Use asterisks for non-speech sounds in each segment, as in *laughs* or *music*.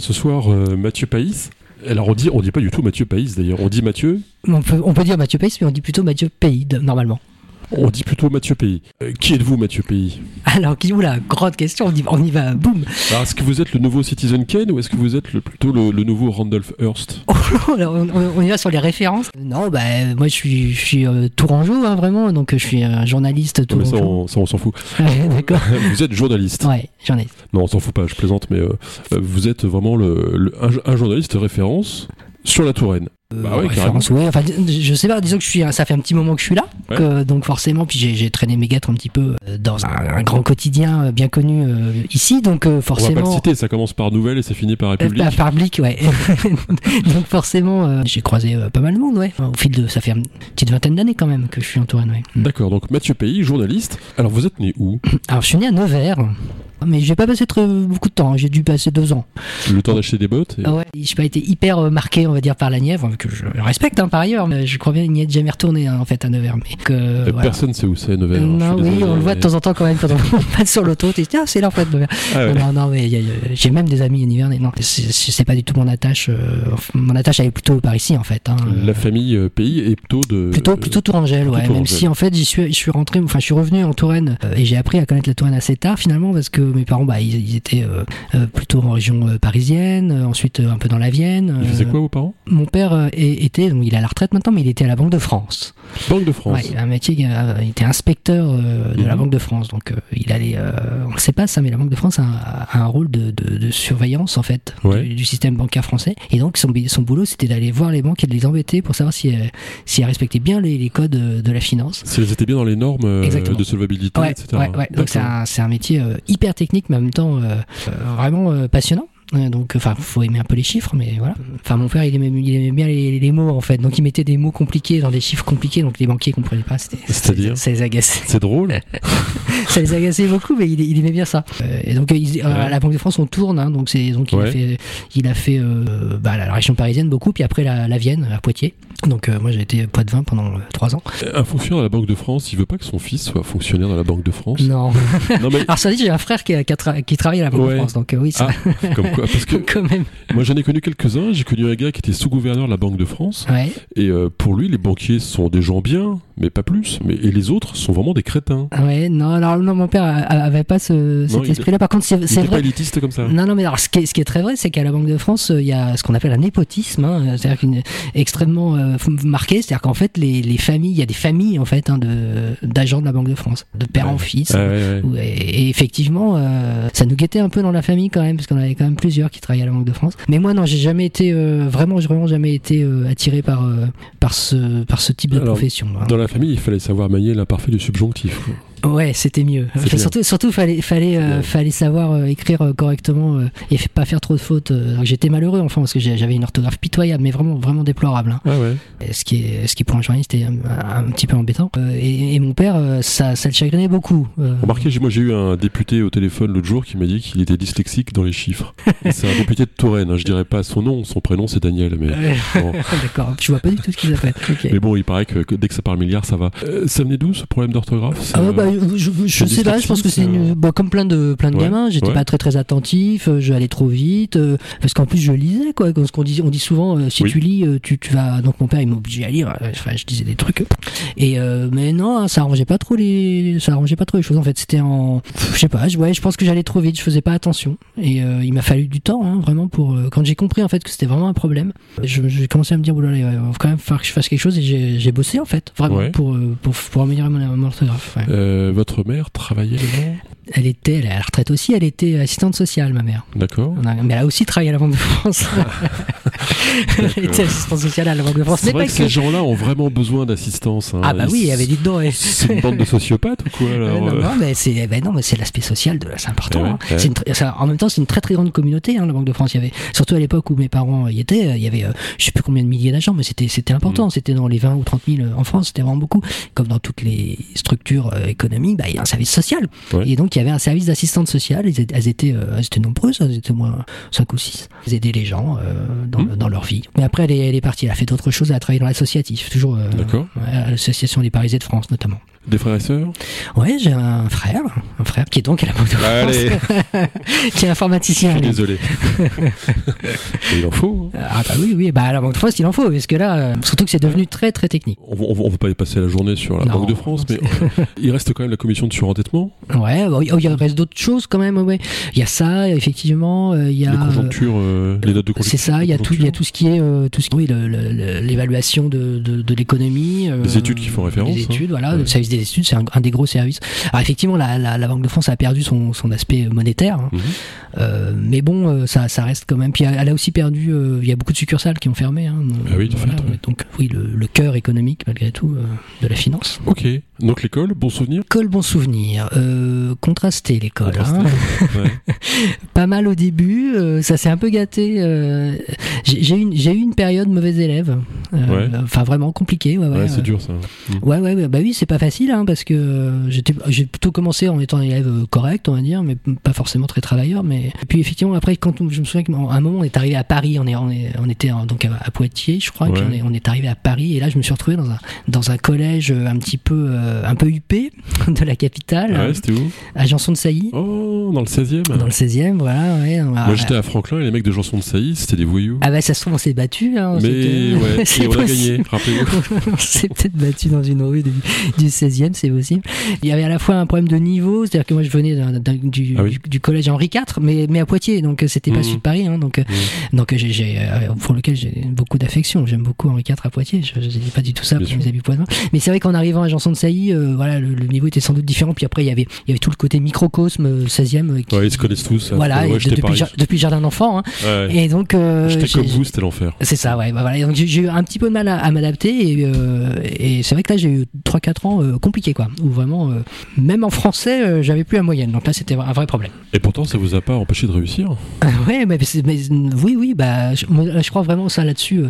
Ce soir euh, Mathieu Païs. Alors on dit, on dit pas du tout Mathieu Païs d'ailleurs, on dit Mathieu, On peut, on peut dire Mathieu Pace, mais on dit plutôt Mathieu Pays, de- normalement. On dit plutôt Mathieu Pays. Euh, qui êtes-vous Mathieu Pays? Alors, qui, oula, grande question, on y, on y va, boum est-ce que vous êtes le nouveau Citizen Kane ou est-ce que vous êtes le, plutôt le, le nouveau Randolph Hearst? *laughs* On, y va sur les références. Non, bah, moi, je suis, je suis euh, tourangeau, hein, vraiment, donc euh, je suis un journaliste mais ça, tourangeau. on, ça, on s'en fout. *laughs* Ouais, D'accord. *laughs* vous êtes journaliste. Ouais, journaliste. Non, on s'en fout pas, je plaisante, mais euh, euh, vous êtes vraiment le, le- un, un journaliste référence sur la Touraine. Bah ouais, référence, ouais, enfin, je sais pas, disons que je suis, ça fait un petit moment que je suis là, Ouais. que- donc forcément, puis j'ai traîné mes guêtres un petit peu euh, dans un, un grand quotidien euh, bien connu euh, ici, donc euh, On va pas forcément. le citer, ça commence par Nouvelle et ça finit par République. Euh, Par public, ouais. *laughs* Donc forcément, euh, j'ai croisé euh, pas mal de monde, ouais. Au fil de, ça fait une petite vingtaine d'années quand même que je suis en Touraine, ouais. D'accord, donc Mathieu Pays, journaliste. Alors vous êtes né où? Alors je suis né à Nevers, mais j'ai pas passé très beaucoup de temps. hein. J'ai dû passer deux ans. Le temps d'acheter des bottes et- Ah ouais, j'ai pas été hyper euh, marqué, on va dire, par la Nièvre, que je respecte hein, par ailleurs. Mais je crois bien n'y être jamais retourné hein, en fait à Nevers, mais que Euh, voilà. Personne sait où c'est Nevers. Euh, je suis non, oui, désolé, on le voit de temps en temps quand même quand on *laughs* passe sur l'auto. Tu dis, ah, c'est là en fait, Nevers. Ah ouais. Non, non, mais j'ai même des amis nivernais. Non, c'est- pas du tout mon attache. euh, mon attache, elle est plutôt par ici en fait. hein. La famille euh, Pays est plutôt de. Plutôt, plutôt Tourangelle, plutôt. Même Tourangelle. si en fait j'y suis, je suis rentré, enfin je suis revenu en Touraine et j'ai appris à connaître la Touraine assez tard finalement parce que mes parents, bah, ils, ils étaient plutôt en région parisienne, ensuite un peu dans la Vienne. Ils faisaient quoi vos parents? Mon père euh, était, donc il est à la retraite maintenant, mais il était à la Banque de France. Banque de France. Ouais, il a un métier, euh, il était inspecteur euh, de la Mhm. Banque de France, donc euh, il allait, euh, on ne sait pas ça, mais la Banque de France a, un- a un rôle de, de- de surveillance en fait Ouais. du, du système bancaire français, et donc son, son boulot c'était d'aller voir les banques et de les embêter pour savoir si, si elles respectaient bien les, les codes de la finance. Si elles étaient bien dans les normes de solvabilité, Ouais, etc. Donc c'est un, métier hyper technique, mais en même temps vraiment passionnant. Donc, enfin, faut aimer un peu les chiffres, mais voilà. Enfin, mon père, il aimait, il aimait bien les, les mots, en fait. Donc, il mettait des mots compliqués dans des chiffres compliqués, donc les banquiers comprenaient pas. C'était, C'est-à-dire ça les agaçait. C'est drôle. *laughs* ça les agaçait beaucoup, mais il, il aimait bien ça. Euh, et donc, euh, il- euh, à la Banque de France, on tourne, hein, donc c'est donc il Ouais. a fait, il a fait euh, bah, la région parisienne beaucoup, puis après la, la Vienne, à Poitiers. Donc, euh, moi, j'ai été Poitvin pendant euh, trois ans. Un fonctionnaire de la Banque de France, il veut pas que son fils soit fonctionnaire dans la Banque de France? Non. *laughs* Non mais Alors, ça dit, j'ai un frère qui, a- qui, a tra- qui travaille à la Banque Ouais. de France, donc euh, oui, ça, comme quoi Parce *laughs* que quand même. moi j'en ai connu quelques-uns. J'ai connu un gars qui était sous-gouverneur de la Banque de France Ouais. et euh, pour lui les banquiers sont des gens bien, mais pas plus. Mais et les autres sont vraiment des crétins. Ah Ouais, non, alors non, mon père a- avait pas ce, cet esprit-là. Par contre, c'est c'est était pas vrai. élitiste comme ça. Non, non, mais alors, ce qui est, ce qui est très vrai, c'est qu'à la Banque de France, euh, il y a ce qu'on appelle un népotisme, hein, c'est-à-dire qu'une extrêmement euh, marqué, c'est-à-dire qu'en fait, les, les familles, il y a des familles en fait hein, de d'agents de la Banque de France, de père Ouais. en fils. Ah, ouais, ouais. Et effectivement, euh, ça nous guettait un peu dans la famille quand même, parce qu'on avait quand même plusieurs qui travaillaient à la Banque de France. Mais moi, non, j'ai jamais été euh, vraiment, j'ai vraiment jamais été euh, attiré par euh, par ce par ce type de Alors, profession. hein. Dans la famille, il fallait savoir manier l'imparfait du subjonctif. Ouais, c'était mieux. Enfin, surtout, surtout, fallait, fallait, euh, fallait savoir euh, écrire euh, correctement et pas faire trop de fautes. J'étais malheureux enfin parce que j'avais une orthographe pitoyable, mais vraiment, vraiment déplorable. hein. Ah ouais. Ce qui est, ce qui pour un journaliste est un, un petit peu embêtant. Et, et mon père, ça, ça le chagrinait beaucoup. Remarquez, moi j'ai eu un député au téléphone l'autre jour qui m'a dit qu'il était dyslexique dans les chiffres. C'est un député de Touraine, hein, je dirais pas son nom, son prénom c'est Daniel, mais, bon. *laughs* D'accord. Je vois pas du tout ce qu'ils *laughs* appellent. Ok. mais bon, il paraît que, que dès que ça parle milliard, ça va. Ça venait d'où ce problème d'orthographe? Euh, je, je sais pas, je pense que c'est une, bah, comme plein de plein de Ouais, gamins, j'étais ouais. pas très très attentif, euh, j'allais trop vite, euh, parce qu'en plus je lisais quoi, parce qu'on dit on dit souvent euh, si Oui. tu lis, euh, tu, tu vas donc mon père il m'obligeait à lire, euh, enfin je disais des trucs et euh, mais non hein, ça arrangeait pas trop les ça arrangeait pas trop les choses en fait c'était en je sais pas je, ouais je pense que j'allais trop vite je faisais pas attention et euh, il m'a fallu du temps hein, vraiment pour euh, quand j'ai compris en fait que c'était vraiment un problème je- j'ai commencé à me dire oulala il va quand même falloir que je fasse quelque chose et j'ai bossé en fait vraiment Ouais. pour, euh, pour pour améliorer mon, mon orthographe ouais. Euh, votre mère travaillait là-dedans Elle était, elle est à la retraite aussi, elle était assistante sociale, ma mère. D'accord. On a- mais elle a aussi travaillé à la Banque de France. *laughs* elle était assistante sociale à la Banque de France. C'est Mais vrai pas que que. ces gens-là ont vraiment besoin d'assistance. hein. Ah bah oui, il y avait dit dedans. C'est une bande de sociopathes ou quoi alors non, euh non, mais c'est eh ben non, mais c'est l'aspect social de c'est important. Eh ouais, hein. ouais. C'est une tr- ça- en même temps, c'est une très très grande communauté. Hein, la Banque de France, il y avait surtout à l'époque où mes parents y étaient, euh, il y avait euh, je sais plus combien de milliers d'agents, mais c'était c'était Mm. important. C'était dans les 20 ou 30 000 en France, c'était vraiment beaucoup. Comme dans toutes les structures euh, bah, il y a un service social. Ouais. Et donc il y avait un service d'assistante sociale. Elles étaient, elles étaient, euh, elles étaient nombreuses, elles étaient au moins 5 ou 6. Elles aidaient les gens euh, dans, Mm. dans leur vie. Mais après, elle est, elle est partie. Elle a fait d'autres choses. Elle a travaillé dans l'associatif, toujours euh, l'association des Parisiens de France notamment. Des frères et sœurs? Ouais, j'ai un frère, un frère qui est donc à la Banque de Allez. France, *laughs* qui est informaticien. Je suis désolé. *laughs* Il en faut. hein. Ah bah oui, oui, bah à la Banque de France, il en faut, parce que là, euh, surtout que c'est devenu très très technique. On on va- pas y passer la journée sur la Non, Banque de France, mais euh, il reste quand même la commission de surendettement, Ouais, bah, oui, oh, il reste d'autres choses quand même, ouais. Il y a ça, effectivement, euh, il y a... les conjonctures, euh, les notes de conjoncture. C'est ça, il y a tout, il y a tout ce qui est, euh, tout ce qui, oui, l'évaluation de, de, de l'économie, euh, Les études qui font référence, les hein. études, voilà, Ouais. le service des études, c'est un, un des gros services. Alors effectivement, la, la, la Banque de France a perdu son, son aspect monétaire, hein. Mhm. Euh, mais bon, euh, ça, ça reste quand même. Puis elle a aussi perdu. euh, Il y a beaucoup de succursales qui ont fermé. Hein, Ah oui, de fait, ouais. Donc oui, le, le cœur économique malgré tout euh, de la finance. Ok, donc l'école, bon souvenir? École, bon souvenir. Euh, contrasté l'école. Hein. *laughs* Ouais. Pas mal au début. euh, ça s'est un peu gâté. euh, j'ai eu, une- période mauvaise élève. euh, Ouais. Enfin vraiment compliquée. Ouais, c'est euh, dur ça. Mm. Ouais, ouais, ouais, bah oui, c'est pas facile, hein, parce que euh, j'ai plutôt commencé en étant un élève euh, correct, on va dire, mais pas forcément très travailleur. Mais et puis effectivement, après, quand on- je me souviens qu'à un moment, on est arrivé à Paris, on est, on, est- on était donc à, à Poitiers, je crois, puis Ouais. on est, on est arrivé à Paris, et là, je me suis retrouvé dans un dans un collège euh, un petit peu euh, un peu huppé *laughs* de la capitale, Ouais, hein, c'était où? à Janson de Sailly, Oh, dans le 16 e dans le 16e, voilà. Ouais, Moi j'étais à Franklin et les mecs de Janson de Sailly, c'était des voyous. ah bah ça se trouve on s'est battu hein, mais ouais, *laughs* c'est et on a gagné, rappelez-vous. *laughs* on s'est peut-être battu dans une rue du, du 16e, c'est possible. Il y avait à la fois un problème de niveau, c'est-à-dire que moi je venais du, Ah oui. du, du collège Henri IV, mais, mais à Poitiers, donc euh, c'était pas Mhm. sud Paris, hein, donc, euh, donc euh, euh, pour lequel j'ai beaucoup d'affection. J'aime beaucoup Henri IV à Poitiers, je, je dis pas du tout ça Bien pour mes amis poitevins. Mais c'est vrai qu'en arrivant à Janson de Sailly, euh, voilà, le, le niveau était sans doute différent, puis après il y avait, il y avait tout le côté microcosme euh, 16e. euh, qui- Ouais, ils se connaissent tous. Voilà, ouais, de- j'étais depuis, jar- depuis le jardin d'enfants. Hein. Ouais. Et donc, euh, J'étais comme vous, c'était l'enfer. c'est ça, ouais. Bah voilà. J'ai eu un petit peu de mal à, à m'adapter et, et c'est vrai que là j'ai eu 3-4 ans euh, compliqués quoi. Où vraiment, euh, même en français, euh, j'avais plus la moyenne. Donc là c'était un vrai problème. Et pourtant, ça vous a pas empêché de réussir ouais, mais, mais, oui, oui, bah je, moi, je crois vraiment ça là-dessus.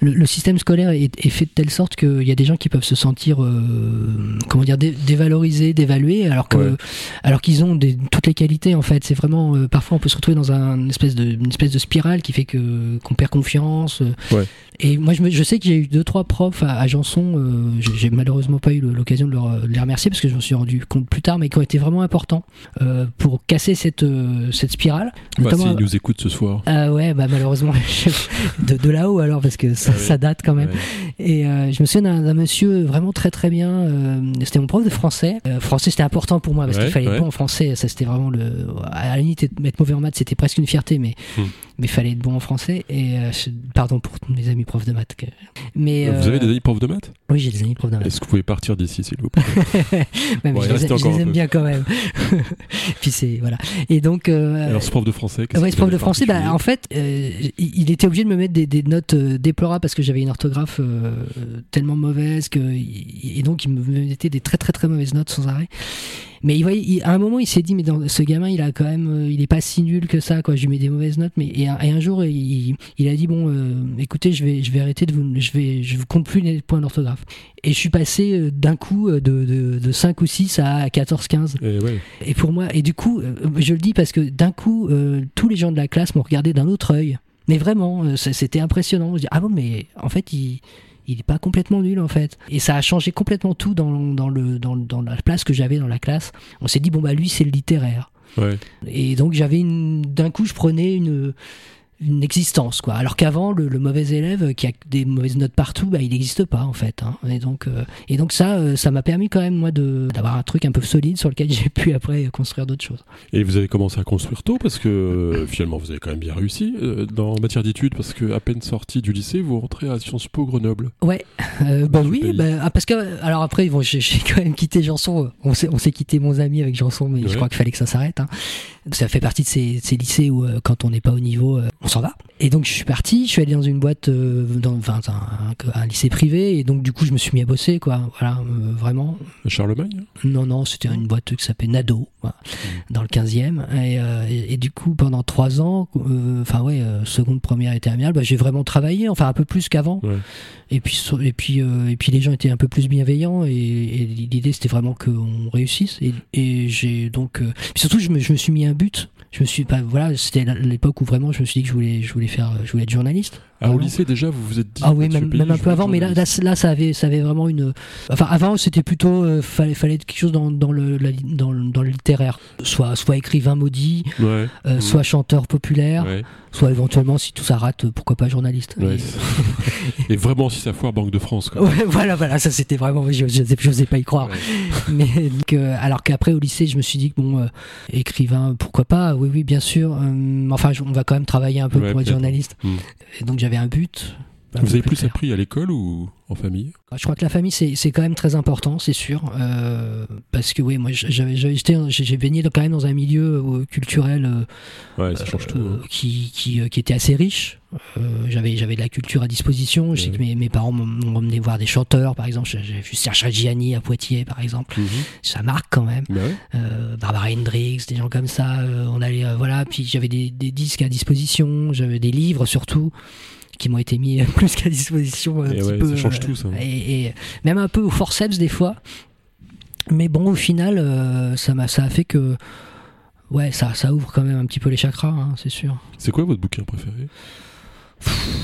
le, le système scolaire est, est fait de telle sorte qu'il y a des gens qui peuvent se sentir, comment dire, dé- dévalorisés, dévalués, alors que, Ouais. alors qu'ils ont des- toutes les qualités en fait. C'est vraiment, parfois on peut se retrouver dans un une espèce de, une espèce de spirale qui fait que qu'on perd confiance. Ouais. Et moi, je, me- je sais que j'ai eu deux trois profs à, à Janson. euh, j'ai- malheureusement pas eu l'occasion de, leur- de les remercier parce que je me suis rendu compte plus tard, mais qui ont été vraiment importants euh, pour casser cette euh, cette spirale. Bah, Notamment- s'ils nous écoutent ce soir. ah ouais, bah malheureusement *laughs* de, de là-haut alors parce que ça, Ah ça date quand même. Ouais. Et euh, je me souviens d'un- monsieur vraiment très très bien. euh, c'était mon prof de français. Euh, français c'était important pour moi parce Ouais, qu'il fallait bon en français. Ça c'était vraiment le. À la limite être être mauvais en maths c'était presque une fierté, mais Hmm. Mais fallait être bon en français. Et euh, je- pardon pour mes amis profs de maths. que- Mais Vous euh, avez des amis profs de maths? Oui j'ai des amis profs de maths. Est-ce que vous pouvez partir d'ici, s'il vous plaît? *laughs* Ouais, Bon, je les, je aime bien quand même. *laughs* Puis c'est voilà. Et donc. euh, Alors, ce prof de français, Ouais, ce prof de français, bah, en fait, euh, il était obligé de me mettre des, des notes euh, déplorables parce que j'avais une orthographe euh, tellement mauvaise que et donc il me mettait des très très très mauvaises notes sans arrêt. Mais il, voyait, il- à un moment, il s'est dit, mais dans, ce gamin, il a quand même, euh, il est pas si nul que ça, quoi. Je lui mets des mauvaises notes, mais et un, et un jour, il, il a dit, bon, euh, écoutez, je vais, je vais arrêter de vous, je vais, je vous compte plus les points d'orthographe. Et je suis passé euh, d'un coup de, de, de 5 ou 6 à 14, 15. Et ouais. Et pour moi, et du coup, je le dis parce que d'un coup, euh, tous les gens de la classe m'ont regardé d'un autre œil. Mais vraiment, c'était impressionnant. Je dis, ah bon, mais en fait, il, il est pas complètement nul en fait. Et ça a changé complètement tout dans, dans, le, dans, dans la place que j'avais dans la classe. On s'est dit, bon, bah lui, c'est le littéraire. Ouais. Et donc, j'avais une. D'un coup, je prenais une une existence quoi alors qu'avant le, le mauvais élève qui a des mauvaises notes partout bah il n'existe pas en fait hein. et donc euh, et donc ça euh, ça m'a permis quand même moi de d'avoir un truc un peu solide sur lequel *laughs* j'ai pu après construire d'autres choses Et vous avez commencé à construire tôt parce que euh, finalement vous avez quand même bien réussi dans matière d'études parce que à peine sorti du lycée vous rentrez à Sciences Po Grenoble. Ouais, bah oui, bah, ah, parce que alors après bon, j'ai j'ai quand même quitté Janson. On s'est on s'est quitté mon ami avec Janson, mais Ouais. je crois qu'il fallait que ça s'arrête. Hein. Ça fait partie de ces, ces lycées où euh, quand on n'est pas au niveau, euh, on s'en va. Et donc je suis parti, je suis allé dans une boîte, euh, dans enfin, un, un lycée privé, et donc du coup je me suis mis à bosser quoi. Voilà, euh, vraiment. Charlemagne Non non, c'était une boîte qui s'appelait Nado, voilà, dans le 15e. Et, euh, et, et du coup pendant trois ans, euh, enfin ouais, euh, seconde, première et terminale, bah, j'ai vraiment travaillé, enfin un peu plus qu'avant. Ouais. Et puis, et, puis, et puis les gens étaient un peu plus bienveillants et, et l'idée c'était vraiment qu'on réussisse. Et, j'ai donc. puis surtout, je me, je me suis mis un but. je me suis pas voilà c'était l'époque où vraiment je me suis dit que je voulais je voulais faire je voulais être journaliste Ah, au lycée déjà, vous vous êtes dit. ah oui même, pays, même un peu avant mais là, là, ça avait ça avait vraiment une enfin avant c'était plutôt euh, fallait fallait quelque chose dans, dans le la- dans, dans le littéraire soit soit écrivain maudit Ouais. euh, Mhm. soit chanteur populaire Ouais. soit éventuellement si tout ça rate euh, pourquoi pas journaliste Et- vraiment, si ça foire Banque de France. Quoi. *laughs* Voilà voilà ça c'était vraiment je n'osais pas y croire *laughs* mais donc, euh, alors qu'après au lycée je me suis dit que bon écrivain pourquoi pas? Oui oui bien sûr enfin on va quand même travailler un peu pour être journaliste Hmm. et donc j'avais un but Vous avez plus appris à l'école ou en famille? Je crois que la famille c'est quand même très important c'est sûr euh, parce que oui moi j'ai baigné quand même dans un milieu euh, culturel euh, Ouais, ça change tout. hein. qui, qui, qui était assez riche. Euh, j'avais de la culture à disposition. Je sais que mes, mes parents m'ont emmené voir des chanteurs, par exemple. J'ai vu Serge Reggiani à Poitiers, par exemple. Mhm. Ça marque quand même. Bah ouais. Barbara Hendricks, des gens comme ça. on allait, voilà. Puis j'avais des, des disques à disposition. J'avais des livres surtout qui m'ont été mis *laughs* plus qu'à disposition. Un Et petit ouais, peu, ça change euh, tout, ça. Et, et même un peu au forceps des fois. Mais bon, au final, euh, ça m'a ça a fait que. Ouais, ça, ça ouvre quand même un petit peu les chakras, hein, c'est sûr. C'est quoi votre bouquin préféré?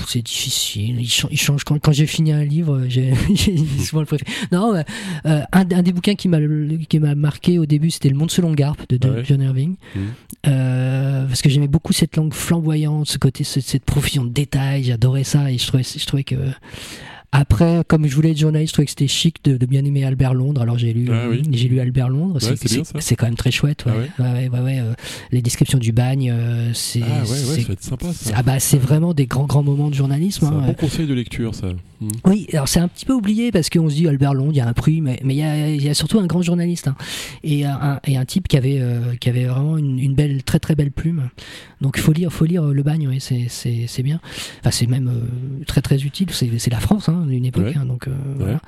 C'est difficile. Il, cha- il change quand, quand j'ai fini un livre. J'ai *laughs* j'ai souvent le préféré. Non, euh, euh, un, un des bouquins qui m'a marqué au début, c'était Le Monde selon Garp de, de Ah ouais. John Irving. Euh, parce que j'aimais beaucoup cette langue flamboyante, ce côté, ce- cette profusion de détails. J'adorais ça et je trouvais, je trouvais que après, comme je voulais être journaliste, je trouvais que c'était chic de, de bien aimer Albert Londres. Alors j'ai lu, Ah oui. j'ai lu Albert Londres. Ouais, C'est- quand même très chouette. Ouais. Ah ouais euh, les descriptions du bagne, euh, c'est Ah sympa ça. ah bah c'est vraiment des grands grands moments de journalisme. C'est hein. un bon conseil de lecture ça. Mhm. Oui, alors c'est un petit peu oublié parce qu'on se dit Albert Londres, il y a un prix, mais mais il y a, il y a surtout un grand journaliste hein. et, un, et un type qui avait euh, qui avait vraiment une, une belle très très belle plume. Donc il faut lire faut lire euh, Le Bagne, c'est bien. Enfin c'est même très très utile. C'est c'est la France, hein, d'une époque. Ouais. hein, donc euh, voilà.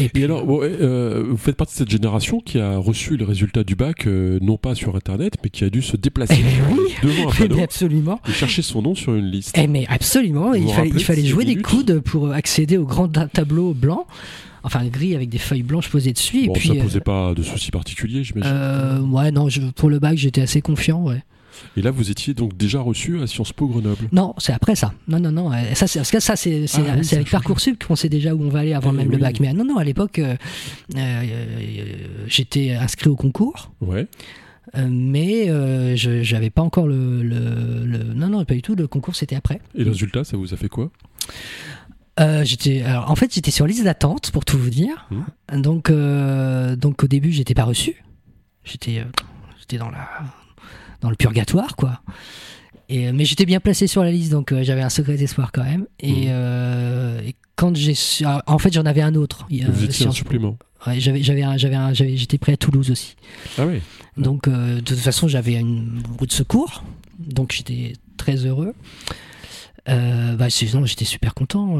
Et Et alors, bon, euh, vous faites partie de cette génération qui a reçu les résultats du bac, euh, non pas sur Internet, mais qui a dû se déplacer Eh oui. *laughs* devant un *laughs* panneau absolument. et chercher son nom sur une liste. Eh mais absolument, Vous il vous fallait, il jouer des coudes pour accéder au grand ta- *laughs* tableau blanc, enfin gris avec des feuilles blanches posées dessus. et Bon, puis, ça euh, posait pas de soucis particuliers, j'imagine. euh, ouais, non, je- pour le bac, j'étais assez confiant, ouais. Et là, vous étiez donc déjà reçu à Sciences Po Grenoble. Non, c'est après ça. Non, non, non. euh, Ça, c'est parce que ça, c'est c'est- Ah oui, avec change. Parcoursup qu'on sait déjà où on va aller avant Eh même oui. le bac. Mais euh, non, non, à l'époque, euh, euh, j'étais inscrit au concours, Ouais. euh, mais euh, je j'avais pas encore le, le, le- Non, non, pas du tout. Le concours, c'était après. Et le résultat, ça vous a fait quoi? Euh, j'étais, en fait, j'étais sur liste d'attente pour tout vous dire. Donc, euh, donc au début, j'étais pas reçu. J'étais, j'étais dans la, dans le purgatoire, quoi. Et, euh, mais j'étais bien placé sur la liste, donc euh, j'avais un secret d'espoir quand même. Et, Mhm. euh, et quand j'ai, su- ah, en fait, j'en avais un autre. Vous étiez un supplément. Ouais, j'avais, j'avais, un- j'avais, un- j'avais- j'étais prêt à Toulouse aussi. Ah ouais. Donc, de toute façon, j'avais une roue de secours, donc j'étais très heureux. Bah, j'étais super content.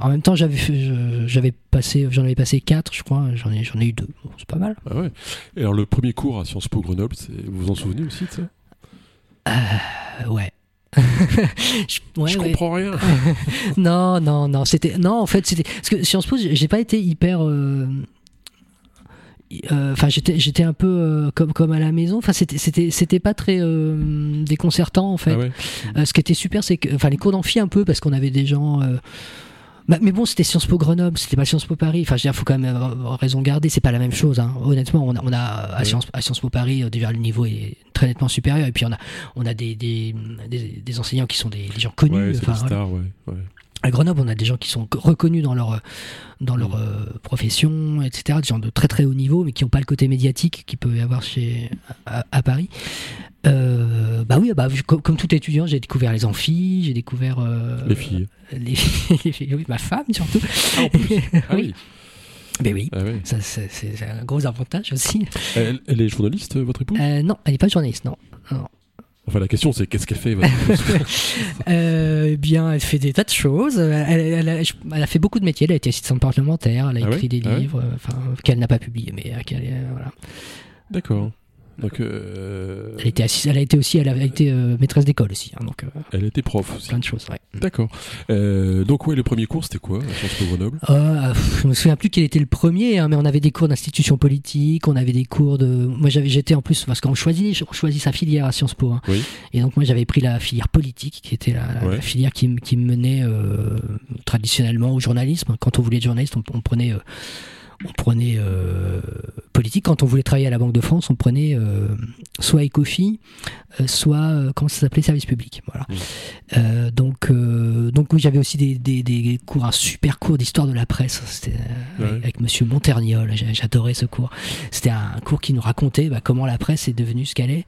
En même temps, j'avais, passé, j'en avais passé quatre, je crois. J'en ai, j'en ai eu deux. Bon, c'est pas mal. Ah ouais. Et alors, le premier cours à Sciences Po Grenoble, c'est- vous vous en souvenez aussi de ça? Euh, ouais. *laughs* Je- ouais, Je ouais. comprends rien. *laughs* Non, non, non. C'était, non, en fait, c'était parce que Sciences Po, j'ai j'ai pas été hyper. euh, euh, Enfin, j'étais, j'étais un peu comme, comme à la maison. Enfin, c'était, c'était, c'était pas très euh, déconcertant en fait. Ah ouais. Ce qui était super, c'est que, enfin, les cours d'amphi un peu, parce qu'on avait des gens. Bah, mais bon, c'était Sciences Po Grenoble, c'était pas Sciences Po Paris. Enfin, je veux dire, faut quand même avoir raison garder. C'est pas la même chose. Hein. Honnêtement, on a, on a à. Sciences, à Sciences Po Paris euh, déjà le niveau est très nettement supérieur. Et puis on a, on a des, des, des, des enseignants qui sont des, des gens connus. Ouais, c'est Enfin, des voilà. stars, ouais. ouais. À Grenoble, on a des gens qui sont reconnus dans leur dans leur Mm. euh, profession, etc. Des gens de très très haut niveau, mais qui n'ont pas le côté médiatique qu'il peut y avoir chez à, à Paris. Euh, bah oui, bah, comme, comme tout étudiant, j'ai découvert les amphis, j'ai découvert euh, Les filles. les, *laughs* les filles, oui, ma femme surtout. Ah, en plus. *laughs* Ah oui. Oui, Ah ouais. ça c'est un gros avantage aussi. Elle, elle est journaliste, votre épouse? Euh, non, elle n'est pas journaliste, non. Enfin, la question, c'est qu'est-ce qu'elle fait, *laughs* Euh, bien, elle fait des tas de choses. Elle, elle a, elle a fait beaucoup de métiers. Elle a été assistante parlementaire. Elle a Ah écrit ouais des Ah livres, euh, enfin qu'elle n'a pas publié, mais euh, qu'elle, voilà. D'accord. Donc, euh, Elle, était assise- elle a été aussi, elle a été euh, maîtresse d'école aussi, hein, donc euh, elle était prof aussi. plein de choses. Ouais. D'accord. Euh, donc, ouais, le premier cours, c'était quoi à Sciences Po Grenoble je me souviens plus quel était le premier, hein, mais on avait des cours d'institution politique, on avait des cours de. Moi, j'avais, j'étais en plus parce qu'on choisit, on choisit sa filière à Sciences Po. hein. Oui. Et donc moi, j'avais pris la filière politique, qui était la, la Ouais. filière qui, me- qui me menait traditionnellement au journalisme. Quand on voulait être journaliste, on, on prenait. On prenait euh, politique. Quand on voulait travailler à la Banque de France, on prenait euh, soit Ecofi, euh, soit comment ça s'appelait service public. Voilà. Mmh. Donc, donc oui, j'avais aussi des, des, des cours, un super cours d'histoire de la presse. C'était Ouais. avec, avec Monsieur Monterniol. J'adorais ce cours. C'était un cours qui nous racontait bah, comment la presse est devenue ce qu'elle est.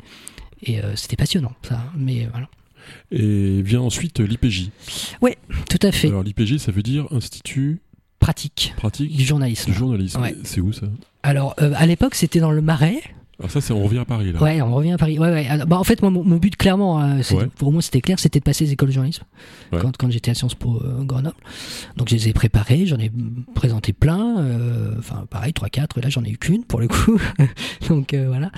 Et c'était passionnant, ça. Mais voilà. Et vient ensuite l'IPJ. Tout à fait. Alors, l'IPJ, ça veut dire Institut Pratique pratique du journalisme. du journalisme. Ouais. C'est où ça Alors, euh, à l'époque, c'était dans le Marais. Alors, ça, c'est on revient à Paris, là. Ouais, on revient à Paris. Ouais, ouais. Alors, bah, en fait, moi, mon, mon but, clairement, euh, c'est- Ouais. pour moi, c'était clair, c'était de passer les écoles de journalisme Ouais. quand, quand j'étais à Sciences Po euh, Grenoble. Donc, je les ai préparés, j'en ai présenté plein. euh, Enfin, pareil, 3-4. Là, j'en ai eu qu'une pour le coup. *laughs* Donc, euh, voilà.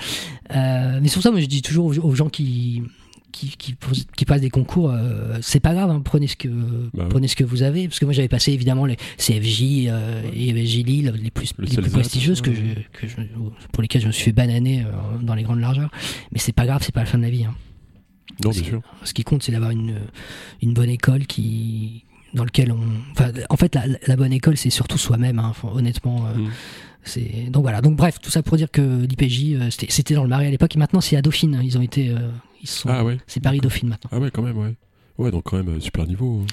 Mais sur ça, moi, je dis toujours aux, aux gens qui. Qui, qui, passent des concours, euh, c'est pas grave, hein, prenez, ce que, Bah prenez ce que vous avez. Parce que moi j'avais passé évidemment les CFJ euh, et FJ Lille, les plus, Le les plus prestigieuses que ouais. je, que je, pour lesquelles je me suis fait bananer euh, dans les grandes largeurs. Mais c'est pas grave, c'est pas la fin de la vie. hein. Non, bien sûr. Ce qui compte, c'est d'avoir une, une bonne école qui dans lequel on. Enfin, en fait, la, la bonne école, c'est surtout soi-même. hein, honnêtement, euh, Mm. c'est donc voilà. Donc bref, tout ça pour dire que l'IPJ, euh, c'était dans le Marais à l'époque. Et maintenant, c'est à Dauphine. Ils ont été, euh, ils se sont. Ah ouais. C'est Paris Dauphine maintenant. Ah ouais, quand même, ouais. Ouais, donc quand même, euh, super niveau. hein.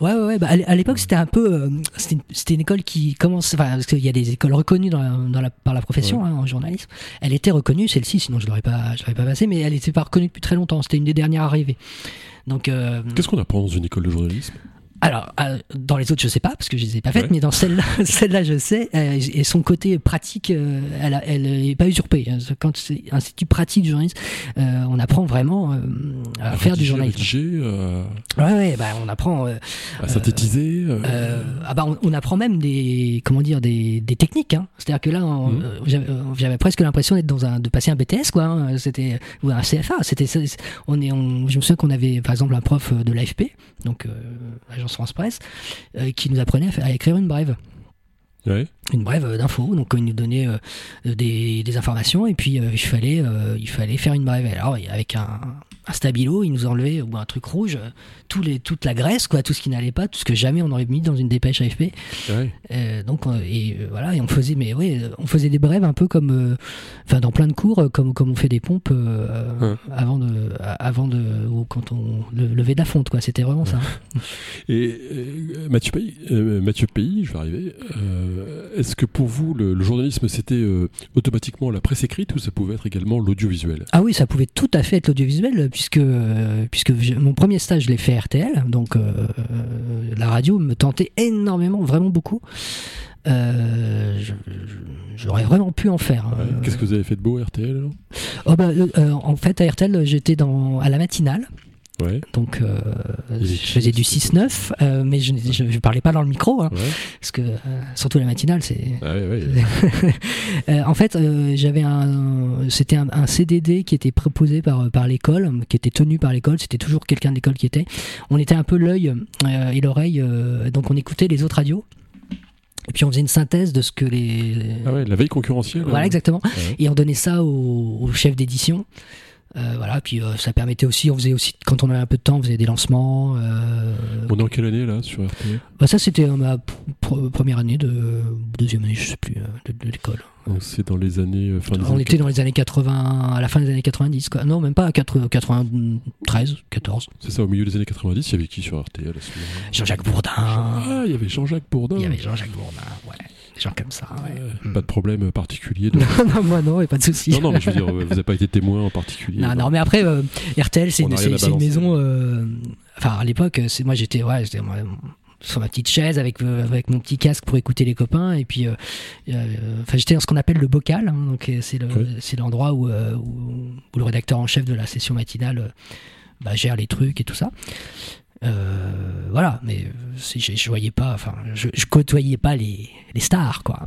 Ouais, ouais, ouais. Bah, à l'é- à l'époque, c'était un peu. euh, c'était une- c'était une école qui commence. Enfin, parce qu'il y a des écoles reconnues dans la, dans la- par la profession, hein, en journalisme. Elle était reconnue, celle-ci, sinon je l'aurais pas, je l'aurais pas passée, mais elle était pas reconnue depuis très longtemps. C'était une des dernières arrivées. Donc, euh, Qu'est-ce qu'on apprend dans une école de journalisme? Alors, euh, dans les autres, je sais pas, parce que je les ai pas faites, Ouais. mais dans celle-là, *laughs* celle-là, je sais, euh, et son côté pratique, euh, elle, a- elle est pas usurpée. hein. Quand c'est institut pratique du journalisme, euh, on apprend vraiment euh, à, faire du journalisme. rédiger, euh, Ouais, ouais, bah, on apprend. à synthétiser. ah bah on, on apprend même des comment dire des, des techniques. Hein. C'est-à-dire que là, euh, j'avais presque l'impression d'être dans un de passer un BTS quoi. hein. C'était ou un CFA. C'était on est on- je me souviens qu'on avait par exemple un prof de l'AFP, donc France Presse, euh, qui nous apprenait à, faire- à écrire une brève. Une brève euh, d'infos. Donc il nous donnait euh, des, des informations et puis euh, il fallait euh, il fallait faire une brève. Alors avec un, un stabilo, il nous enlevait ou un truc rouge tous les toute la graisse quoi, tout ce qui n'allait pas, tout ce que jamais on aurait mis dans une dépêche AFP. ouais. Euh, donc et voilà et on faisait mais oui on faisait des brèves un peu comme enfin dans plein de cours comme comme on fait des pompes Hein. avant de avant de ou quand on le, lever de la fonte quoi. C'était vraiment ça. Et Mathieu Pays, Mathieu Pays, je vais arriver. Euh, Est-ce que pour vous, le, le journalisme, c'était euh, automatiquement la presse écrite ou ça pouvait être également l'audiovisuel? Ah oui, ça pouvait tout à fait être l'audiovisuel, puisque, euh, puisque j'ai- mon premier stage, je l'ai fait à RTL, donc euh, euh, la radio me tentait énormément, vraiment beaucoup. Euh, J'aurais vraiment pu en faire. hein. Qu'est-ce que vous avez fait de beau RTL alors? Oh, bah, euh, euh, En fait, à RTL, j'étais dans, à la matinale. Ouais. Donc, euh, je faisais du ce 6-9, euh, mais je, je parlais pas dans le micro, hein, Ouais. parce que euh, surtout la matinale, c'est Ah *laughs* en fait, j'avais un, c'était un, un CDD qui était proposé par par l'école, qui était tenu par l'école. C'était toujours quelqu'un de l'école qui était. On était un peu l'œil et l'oreille, donc on écoutait les autres radios. Et puis on faisait une synthèse de ce que les. Ah ouais, la veille concurrentielle. Voilà, euh, exactement. ouais. Et on donnait ça au, au chef d'édition. Euh, voilà, puis euh, ça permettait aussi, on faisait aussi, quand on avait un peu de temps, on faisait des lancements. euh, On est en quelle année là sur RTL bah, ça, c'était ma pr- première année de deuxième année, je sais plus, euh, de, de l'école. C'est dans les années. fin On était dans les années 80, à la fin des années 90, quoi. Non, même pas à 80 93, 14. C'est ça, au milieu des années 90, il y avait qui sur RTL Jean-Jacques Bourdin. Ah, il y avait Jean-Jacques Bourdin. Il y avait Jean-Jacques Bourdin, ouais. Des gens comme ça, ouais. Ouais, Pas de problème particulier. De... *laughs* non, moi non, et pas de souci. non, non, mais je veux dire, *laughs* vous n'avez pas été témoin en particulier. Non, non, mais après, euh, RTL, c'est une, maison. euh, Enfin, à l'époque, c'est moi j'étais, ouais, j'étais moi, sur ma petite chaise avec euh, avec mon petit casque pour écouter les copains, et puis, euh, euh, enfin, j'étais dans ce qu'on appelle le bocal. hein, donc euh, c'est le, Ouais. c'est l'endroit où, euh, où où le rédacteur en chef de la session matinale euh, bah, gère les trucs et tout ça. Euh, voilà, mais euh, je, je voyais pas, enfin, je, je côtoyais pas les, les stars, quoi.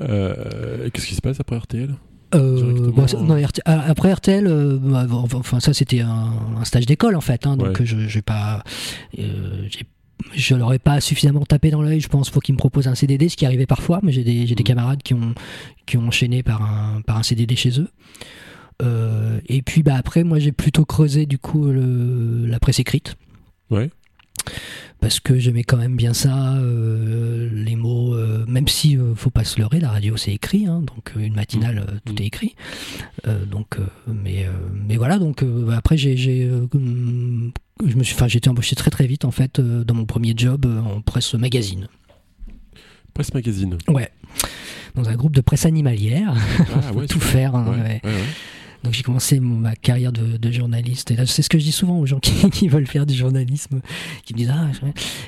Euh, Qu'est-ce qui se passe après RTL Euh, non, RT ah, après RTL, euh, bah, enfin ça c'était un, un stage d'école en fait, hein, donc Ouais. je j'ai pas, euh, je leur ai pas suffisamment tapé dans l'œil, je pense, pour qu'ils me proposent un CDD, ce qui arrivait parfois, mais j'ai des, des Mhm. camarades qui ont, qui ont enchaîné par un, par un CDD chez eux. Et puis bah après, moi j'ai plutôt creusé du coup le, la presse écrite Ouais. parce que j'aimais quand même bien ça, euh, les mots, euh, même si euh, faut pas se leurrer, la radio c'est écrit, hein, donc euh, une matinale euh, tout Mm. est écrit, donc mais mais voilà donc euh, après j'ai je me suis, enfin j'ai été embauché très très vite en fait dans mon premier job en presse magazine, Presse Magazine. ouais, dans un groupe de presse animalière, Ah ouais. *laughs* tout faire, hein, Ouais, ouais. Donc j'ai commencé ma carrière de, de journaliste et là c'est ce que je dis souvent aux gens *laughs* qui, qui veulent faire du journalisme qui me disent ah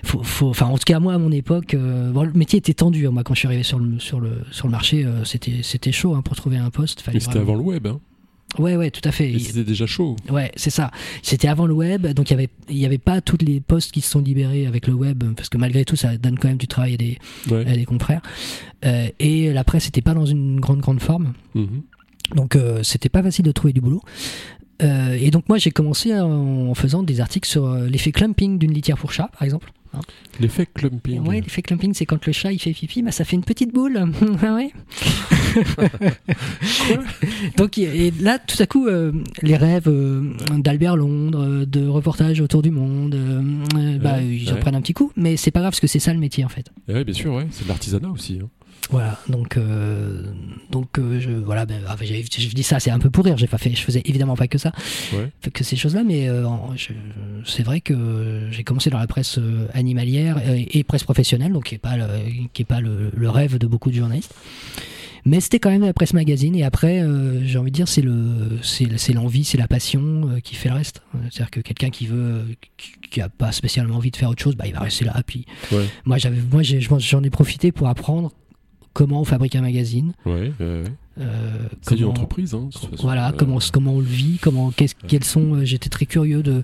faut, faut enfin en tout cas moi à mon époque euh, bon, le métier était tendu hein. moi quand je suis arrivé sur le sur le sur le marché euh, c'était c'était chaud hein, pour trouver un poste Mais c'était avant le web, hein. ouais ouais tout à fait c'était déjà chaud. ouais c'est ça c'était avant le web donc il y avait il y avait pas tous les postes qui se sont libérés avec le web parce que malgré tout ça donne quand même du travail à des Ouais. à des confrères Euh, et la presse n'était pas dans une grande grande forme Mhm. Donc euh, c'était pas facile de trouver du boulot. Euh, et donc moi j'ai commencé en, faisant des articles sur euh, l'effet clumping d'une litière pour chat par exemple. L'effet clumping. Ouais, l'effet clumping c'est quand le chat il fait pipi, bah, ça fait une petite boule. *laughs* Ah ouais. donc et là tout à coup euh, les rêves euh, d'Albert Londres, de reportages autour du monde, euh, bah, Ouais, ils en ouais. prennent un petit coup, mais c'est pas grave parce que c'est ça le métier en fait. Et ouais, bien sûr, ouais. C'est de l'artisanat aussi. hein. Voilà, donc euh, donc euh, je voilà, ben, ah, j'ai- je dis ça, c'est un peu pour rire. J'ai pas fait, je faisais évidemment pas que ça, Ouais. que ces choses-là, mais euh, je- c'est vrai que j'ai commencé dans la presse euh, animalière et, et presse professionnelle, donc qui est pas le, qui est pas le, le rêve de beaucoup de journalistes. Mais c'était quand même la presse magazine et après, euh, j'ai envie de dire, c'est le, c'est c'est l'envie, c'est la passion euh, qui fait le reste. C'est-à-dire que quelqu'un qui veut, qui, qui a pas spécialement envie de faire autre chose, bah il va rester là. Puis Ouais. moi, j'avais, moi, j'ai- je j'en ai profité pour apprendre comment on fabrique un magazine. Ouais, ouais, ouais. euh, C'est une comment- entreprise, hein, voilà, Euh, comment, comment on le vit, comment, qu'est-ce, quels sont. euh, J'étais très curieux de,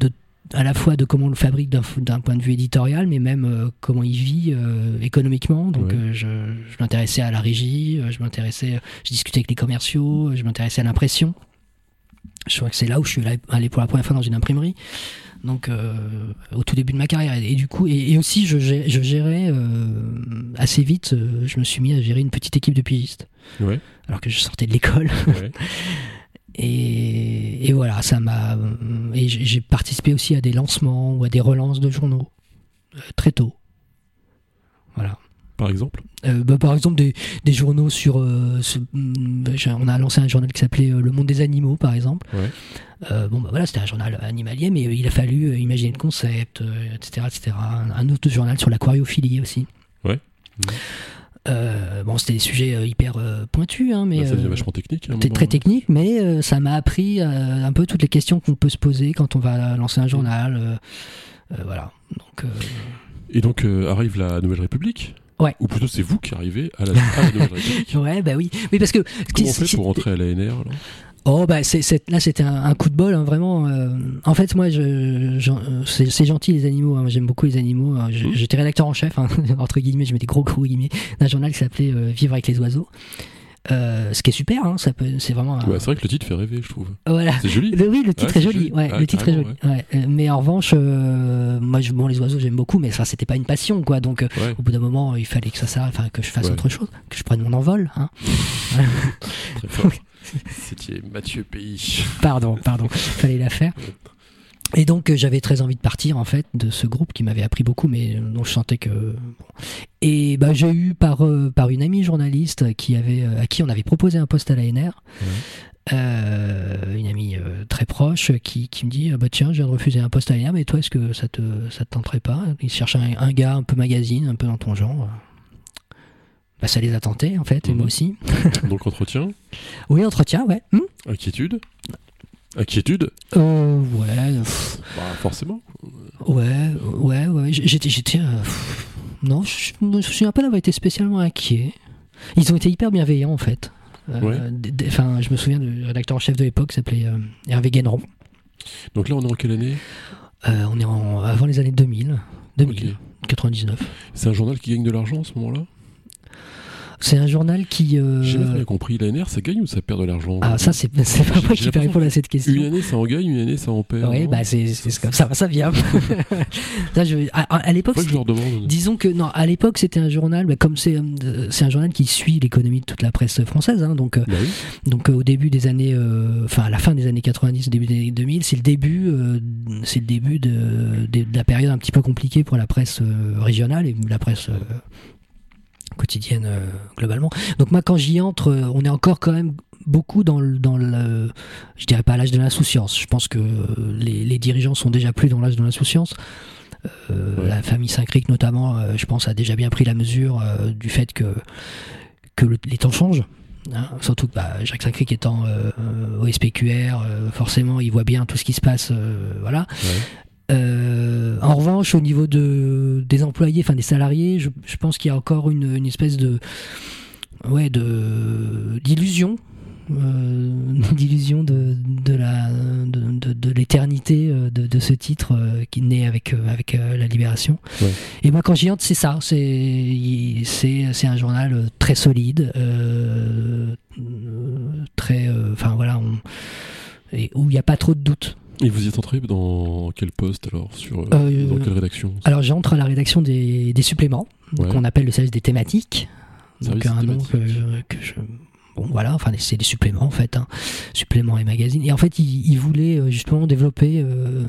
de, à la fois de comment on le fabrique d'un, point de vue éditorial, mais même euh, comment il vit économiquement. Donc, Ouais. je, je m'intéressais à la régie, je m'intéressais, je discutais avec les commerciaux, je m'intéressais à l'impression. Je crois que c'est là où je suis allé- pour la première fois dans une imprimerie. Donc, euh, au tout début de ma carrière. Et, du coup, et, et aussi, je, gé- je gérais euh, assez vite. euh, je me suis mis à gérer une petite équipe de pigistes, Ouais, alors que je sortais de l'école. ouais. *laughs* Et, et voilà, ça m'a. Et j'ai participé aussi à des lancements ou à des relances de journaux très tôt. Voilà. Par exemple. Euh, bah, par exemple, des, des journaux sur. euh, ce- hum, j'ai- on a lancé un journal qui s'appelait euh, Le Monde des Animaux, par exemple. Ouais. Euh, bon, bah voilà, c'était un journal animalier, mais il a fallu imaginer le concept, etc., etc. Un, un autre journal sur l'aquariophilie aussi. Ouais. Bon, c'était des sujets hyper pointus, hein, mais. Bah, ça vachement technique. moment, très hein. technique, mais ça m'a appris un peu toutes les questions qu'on peut se poser quand on va lancer un journal. voilà. Donc, Et donc arrive la Nouvelle République. Ouais. Ou plutôt c'est vous qui arrivez à la, *laughs* à la République. ouais, bah oui. Oui, parce que. Comment on fait pour rentrer à l'ANR alors? Oh, bah c'est, c'est- là, c'était un, un coup de bol, hein, vraiment. euh. en fait, moi, je, j'en- euh, c'est, gentil les animaux. hein, j'aime beaucoup les animaux. hein, Mhm. J'étais rédacteur en chef, hein, *laughs* entre guillemets, je mets des gros gros guillemets, d'un journal qui s'appelait euh, Vivre avec les oiseaux. Euh, ce qui est super, hein, ça peut, c'est vraiment. un- Ouais, C'est vrai que le titre fait rêver, je trouve. Voilà. C'est joli. Le- oui, le titre Ouais, est joli. Ouais, Ah, le titre est joli. Ouais. Euh, Mais en revanche, euh, moi, je, bon, les oiseaux, j'aime beaucoup, mais ça, c'était pas une passion, quoi. Donc, euh, Ouais, au bout d'un moment, il fallait que ça s'arrête, enfin, que je fasse Ouais. autre chose, que je prenne mon envol. Hein. *laughs* très fort. *laughs* C'était Mathieu Pays. Pardon, pardon, fallait la faire. Et donc, euh, j'avais très envie de partir, en fait, de ce groupe qui m'avait appris beaucoup, mais euh, dont je sentais que. bon. Et bah, j'ai eu par, euh, par une amie journaliste qui avait, euh, à qui on avait proposé un poste à l'ANR. Euh, une amie très proche qui, qui me dit ah bah tiens je viens de refuser un poste à l'ANR mais toi est-ce que ça te ça te tenterait pas? Il cherche un, un gars un peu magazine un peu dans ton genre bah ça les a tentés en fait et Mhm. moi aussi Donc entretien, oui entretien ouais Hmm? Inquiétude? Inquiétude Euh, ouais Bah forcément. ouais ouais ouais j'étais j'étais euh, non je me souviens pas d'avoir été spécialement inquiet. Ils ont été hyper bienveillants en fait. Euh, Ouais. enfin je me souviens du rédacteur en chef de l'époque qui s'appelait euh, Hervé Guéneron. Donc là on est en quelle année? On est en, avant les années 2000 2000 Ok. 99 C'est un journal qui gagne de l'argent à ce moment-là? C'est un journal qui. euh, J'ai bien compris. L'ANR, ça gagne ou ça perd de l'argent Ah, ça, c'est pas moi qui l'impression répondre à cette question. Une année, ça en gagne, une année, ça en perd. Oui, bah c'est comme ça, ça vient. *laughs* ça, je, à, à l'époque, Faudrait que je leur demande. disons que non, à l'époque c'était un journal, bah, comme c'est euh, c'est un journal qui suit l'économie de toute la presse française, hein, donc euh, Bah oui. donc au début des années, euh, enfin à la fin des années 90, début des années 2000, c'est le début, euh, c'est le début de, de, de la période un petit peu compliquée pour la presse régionale et la presse quotidienne euh, globalement. Donc moi quand j'y entre, euh, on est encore quand même beaucoup dans le, dans le je dirais pas l'âge de l'insouciance. Je pense que euh, les, les dirigeants sont déjà plus dans l'âge de l'insouciance. Euh, Ouais. La famille Saint-Cric notamment, euh, je pense, a déjà bien pris la mesure du fait que que le- les temps changent. hein. surtout que bah, Jacques Saint-Cric étant euh, euh, au SPQR, euh, forcément, il voit bien tout ce qui se passe. euh, voilà. Euh, en revanche, au niveau de, des employés, enfin des salariés, je, je pense qu'il y a encore une, une espèce de ouais de d'illusion, euh, *laughs* d'illusion de, de la de, de, de l'éternité euh, de, de ce titre euh, qui naît avec avec la libération. Ouais. Et moi, quand j'y entre, c'est ça. C'est c'est c'est un journal très solide, très enfin voilà, on, et où il n'y a pas trop de doutes. Et vous y êtes entré dans quel poste alors sur, euh, Euh, Dans quelle rédaction Alors j'entre à la rédaction des, des suppléments, Ouais. qu'on appelle le service des thématiques. Donc un nom que, que je... Bon voilà, enfin c'est des suppléments en fait, hein. suppléments et magazines. Et en fait il, il voulait euh, justement développer euh,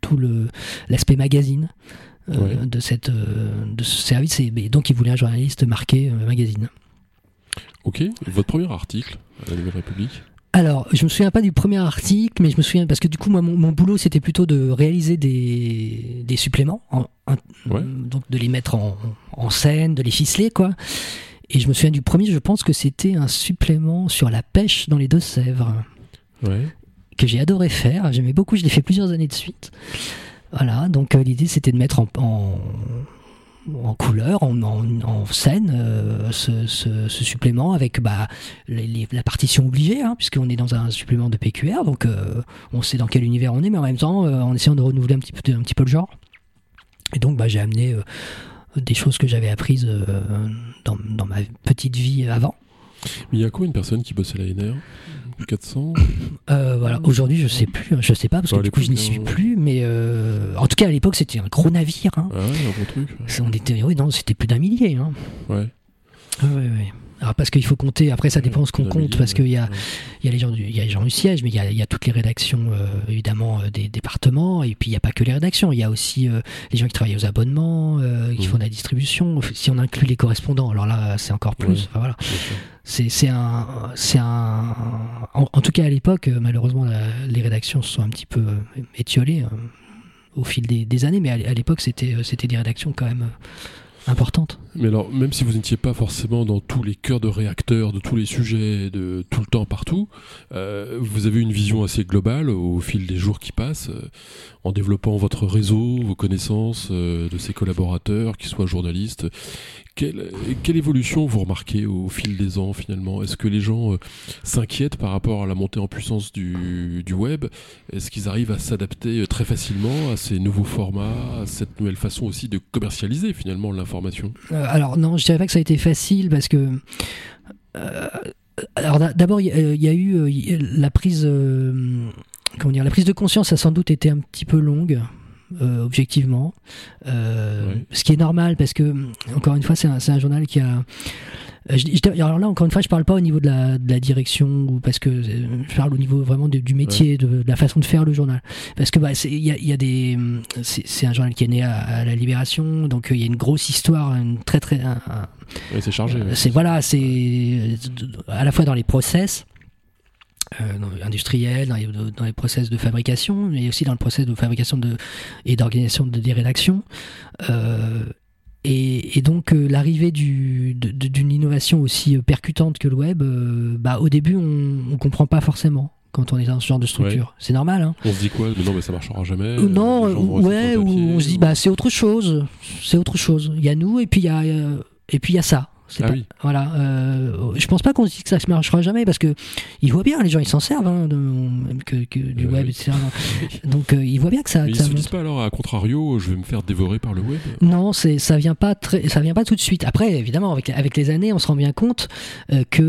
tout le l'aspect magazine euh, Ouais. de cette de ce service. Et, et donc il voulait un journaliste marqué magazine. Ok. Votre premier article à la Nouvelle République? Alors, je me souviens pas du premier article, mais je me souviens parce que du coup, moi, mon, mon boulot, c'était plutôt de réaliser des, des suppléments, en- en- Ouais. donc de les mettre en, en scène, de les ficeler, quoi. Et je me souviens du premier, je pense que c'était un supplément sur la pêche dans les Deux-Sèvres Ouais. que j'ai adoré faire. J'aimais beaucoup, je l'ai fait plusieurs années de suite. Voilà, donc euh, l'idée c'était de mettre en, en, couleur, en, scène, euh, ce, supplément avec bah, la partition obligée, hein, puisqu'on est dans un supplément de PQR, donc euh, on sait dans quel univers on est, mais en même temps euh, en essayant de renouveler un petit peu, le genre. Et donc bah, j'ai amené euh, des choses que j'avais apprises dans, ma petite vie avant. Mais il y a combien de personnes qui bossent à l'ANR 400 Euh, voilà, aujourd'hui je sais plus, hein, je sais pas parce que Bah, du coup je n'y suis plus, mais euh, en tout cas à l'époque c'était un gros navire. Hein. Ah ouais, un bon truc. On était, oui, non, c'était plus d'un millier. Hein. Ouais, ouais, ouais. Alors parce qu'il faut compter. Après ça dépend ce qu'on compte parce qu'il y a, il y a les gens du, il y a les gens du siège, mais il y a, il y a toutes les rédactions euh, évidemment euh, des départements et puis il n'y a pas que les rédactions. Il y a aussi euh, les gens qui travaillent aux abonnements, qui Mhm. font de la distribution. Si on inclut les correspondants, alors là c'est encore plus. Ouais. Enfin, voilà. C'est un, c'est un. En, en tout cas à l'époque, malheureusement, la- les rédactions se sont un petit peu étiolées au fil des, des années, mais à, à l'époque, c'était c'était des rédactions quand même importantes. Mais alors, même si vous n'étiez pas forcément dans tous les cœurs de réacteurs, de tous les sujets, de tout le temps, partout, euh, vous avez une vision assez globale au fil des jours qui passent, euh, en développant votre réseau, vos connaissances euh, de ses collaborateurs, qu'ils soient journalistes. Quelle, évolution vous remarquez au fil des ans finalement? Est-ce que les gens s'inquiètent par rapport à la montée en puissance du, web? Est-ce qu'ils arrivent à s'adapter très facilement à ces nouveaux formats, à cette nouvelle façon aussi de commercialiser finalement l'information? Alors non, je dirais pas que ça a été facile parce que. euh, alors d'a- d'abord, il y, a- eu euh, la prise. euh, comment dire La prise de conscience a sans doute été un petit peu longue. Euh, objectivement, Euh, ce qui est normal parce que encore une fois c'est un, un journal qui a euh, je, je- alors là encore une fois je parle pas au niveau de la, de la direction ou parce que je parle au niveau vraiment de- du métier de, de la façon de faire le journal. Parce que bah il y a, y a des c'est un journal qui est né à, à la Libération donc euh, il y a une grosse histoire une très très un- un- Ouais, c'est chargé. c'est voilà, c'est à la fois dans les process euh, dans- industriels, dans les, dans les process de fabrication, mais aussi dans le process de fabrication de, et d'organisation de, des rédactions. Euh, et, et donc euh, l'arrivée d'une innovation aussi euh, percutante que le web, bah, au début on ne comprend pas forcément quand on est dans ce genre de structure. C'est normal. Hein. On se dit quoi? Mais non, mais ça marchera jamais. Non, ouais, ou on se dit bah c'est autre chose, c'est autre chose. Il y a nous et puis il y a et puis il y a ça. Ah pas- oui. Voilà. euh, je pense pas qu'on se dise que ça se marchera jamais parce que ils voient bien, les gens ils s'en servent hein, de- même que, que du Euh, web, oui. etc. *laughs* Donc euh, ils voient bien que ça. Mais que ils ça se monte. disent pas alors, à contrario, je vais me faire dévorer par le web Non, c'est ça vient pas très, ça vient pas tout de suite. Après, évidemment, avec avec les années, on se rend bien compte euh, que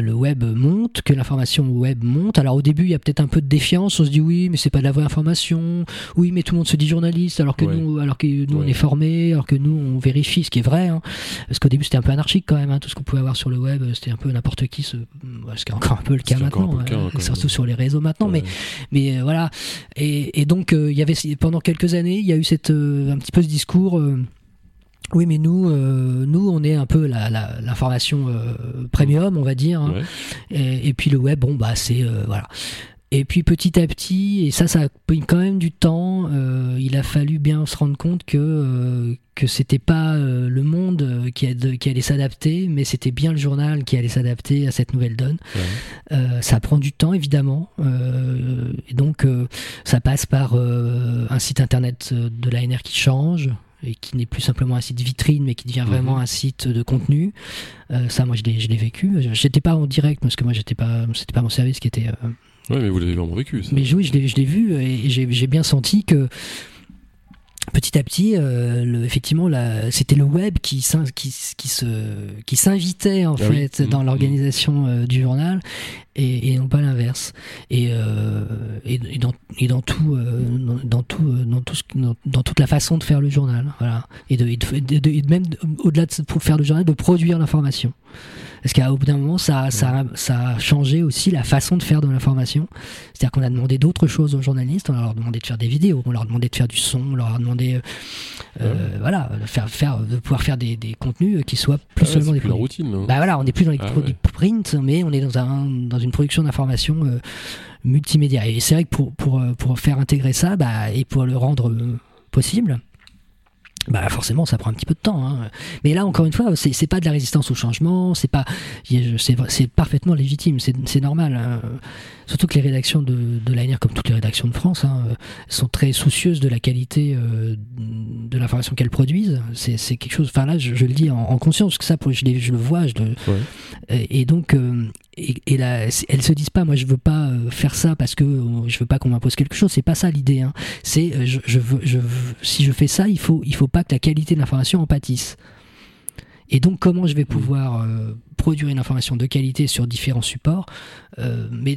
le web monte, que l'information web monte. Alors au début, il y a peut-être un peu de défiance. On se dit oui, mais c'est pas de la vraie information. Oui, mais tout le monde se dit journaliste, alors que Ouais. nous, alors que nous on est formés, alors que nous on vérifie, ce qui est vrai. hein. Parce qu'au début, c'était un peu anarchique quand même. hein. Tout ce qu'on pouvait avoir sur le web, c'était un peu n'importe qui. Ce qui est encore un peu le cas Ce qui est encore un maintenant, peu le cas, euh, quand même. surtout sur les réseaux maintenant. Mais Ouais. mais euh, voilà. Et, et donc, euh, il y avait pendant quelques années, il y a eu cette, euh, un petit peu ce discours. euh, oui, mais nous, euh, nous, on est un peu la- la- l'information euh, premium, on va dire. hein. Ouais. Et, et puis le web, bon, bah, c'est euh, voilà. Et puis petit à petit, et ça, ça a pris quand même du temps. euh, il a fallu bien se rendre compte que euh, que c'était pas euh, le monde euh, qui, a de- qui allait s'adapter, mais c'était bien le journal qui allait s'adapter à cette nouvelle donne. Ouais. Ça prend du temps évidemment, et donc ça passe par un site internet de l'ANR qui change et qui n'est plus simplement un site vitrine, mais qui devient vraiment Mhm. un site de contenu. Euh, ça, moi, je l'ai, je l'ai vécu. J'étais pas en direct parce que moi, j'étais pas, c'était pas mon service qui était. euh, Ouais, mais vous l'avez vraiment vécu. Ça. mais oui, je l'ai, vu et j'ai, bien senti que petit à petit, euh, le- effectivement, c'était le web qui, qui, s- qui, se, qui s'invitait en Ah oui. fait dans Mhm. l'organisation euh, du journal et, et non pas l'inverse. Et, euh, et, et dans, et dans tout, euh, dans, dans tout, euh, dans tout ce, dans, dans toute la façon de faire le journal, voilà. Et de, même au-delà de pour faire le journal, de produire l'information. Parce qu'à au bout d'un moment, ça, ça, a- ça a changé aussi la façon de faire de l'information. C'est-à-dire qu'on a demandé d'autres choses aux journalistes. On leur a demandé de faire des vidéos, on leur a demandé de faire du son, on leur a demandé, euh, euh, voilà, de faire, faire, de pouvoir faire des, des contenus qui soient plus Ah seulement des plus la produits. routine. hein. Bah voilà, on n'est plus dans les Ah produits ouais. print, mais on est dans, un, dans une production d'information euh, multimédia. Et c'est vrai que pour, pour, pour faire intégrer ça bah, et pour le rendre possible, bah forcément ça prend un petit peu de temps. hein. Mais là encore une fois, c'est c'est pas de la résistance au changement, c'est pas, c'est c'est parfaitement légitime, c'est c'est normal. hein. Surtout que les rédactions de, de l'ANR, comme toutes les rédactions de France, hein, sont très soucieuses de la qualité euh, de l'information qu'elles produisent. C'est quelque chose. Enfin là, je, je le dis en, en conscience, parce que ça, je, je le vois, je le, Ouais. et donc, euh, et, et là, elles se disent pas, moi, je veux pas euh, faire ça parce que euh, je veux pas qu'on m'impose quelque chose. C'est pas ça l'idée. Hein. C'est, euh, je, je veux, je si je fais ça, il faut, il faut pas que la qualité de l'information en pâtisse. Et donc, comment je vais pouvoir euh, produire une information de qualité sur différents supports, euh, mais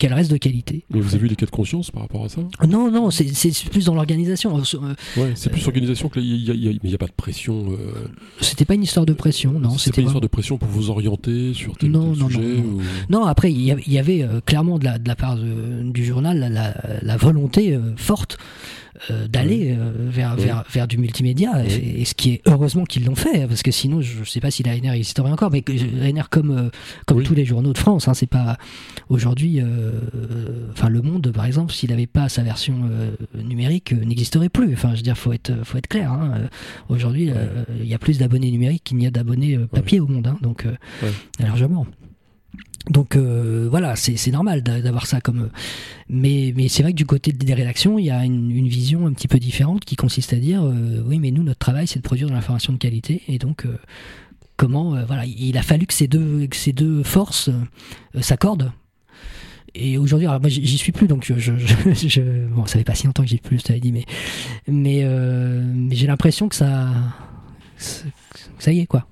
qu'elle reste de qualité Mais vous avez eu des cas de conscience par rapport à ça? Non, non, c'est plus dans l'organisation. Euh, Ouais, c'est plus organisation que il a, a- n'y a pas de pression. euh, C'était pas une histoire de pression, non. c'est pas C'était une histoire de pression pour vous orienter sur tel, Non, tel non, sujet non, non. ou- Non, après, il y avait, euh, clairement de la, de la part de- du journal la, volonté euh, forte euh, d'aller euh, vers, Oui. vers, vers du multimédia, Oui. et, et ce qui est heureusement qu'ils l'ont fait, parce que sinon, je ne sais pas si l'ANR existerait encore, mais l'ANR, comme, euh, comme Oui. tous les journaux de France, hein, c'est pas aujourd'hui, euh, euh, enfin, Le Monde, par exemple, s'il n'avait pas sa version euh, numérique, euh, n'existerait plus. Enfin, je veux dire, faut être, faut être clair. hein. Euh, Aujourd'hui, euh, il y a plus d'abonnés numériques qu'il n'y a d'abonnés euh, papier au monde, hein, donc euh, largement. Donc euh, voilà, c'est normal d'a- d'avoir ça comme. Mais, mais c'est vrai que du côté des rédactions, il y a une, une vision un petit peu différente qui consiste à dire euh, oui, mais nous, notre travail, c'est de produire de l'information de qualité. Et donc, euh, comment. euh, voilà, il a fallu que ces deux, que ces deux forces euh, s'accordent. Et aujourd'hui, alors moi j'y suis plus, donc je, je, je- bon, ça fait pas si longtemps que j'y suis plus, je t'avais dit, mais, mais, euh, mais j'ai l'impression que ça, ça y est quoi.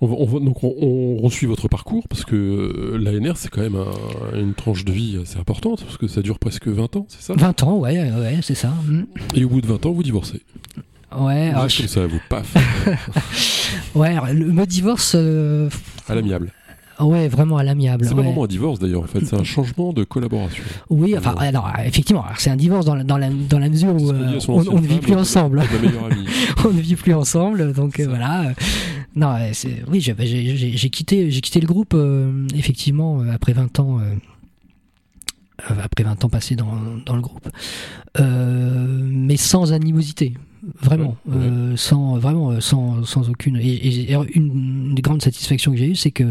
On va, on va- donc on, on votre parcours parce que euh, l'ANR c'est quand même un- une tranche de vie assez importante parce que ça dure presque 20 ans, c'est ça? 20 ans, ouais, ouais, c'est ça. Mm. Et au bout de 20 ans, vous divorcez. Ouais, alors, je- ça, vous paf, *laughs* ouais, alors, le mot divorce, euh, à l'amiable. ouais, vraiment à l'amiable. C'est pas ouais. vraiment un divorce d'ailleurs, en fait, c'est un *laughs* changement de collaboration. Oui, enfin, Ouais. alors, effectivement, c'est un divorce dans la, dans la, dans la mesure où euh, on, on ne vit plus ensemble. Ma meilleure amie. *laughs* on ne vit plus ensemble, donc euh, voilà. Non, oui, j'ai quitté, j'ai quitté le groupe euh, effectivement euh, après 20 ans. Euh, après 20 ans passés dans, dans le groupe, Euh, mais sans animosité. vraiment, Ouais, euh, sans vraiment sans, sans aucune. Et, et une des grandes satisfactions que j'ai eues, c'est que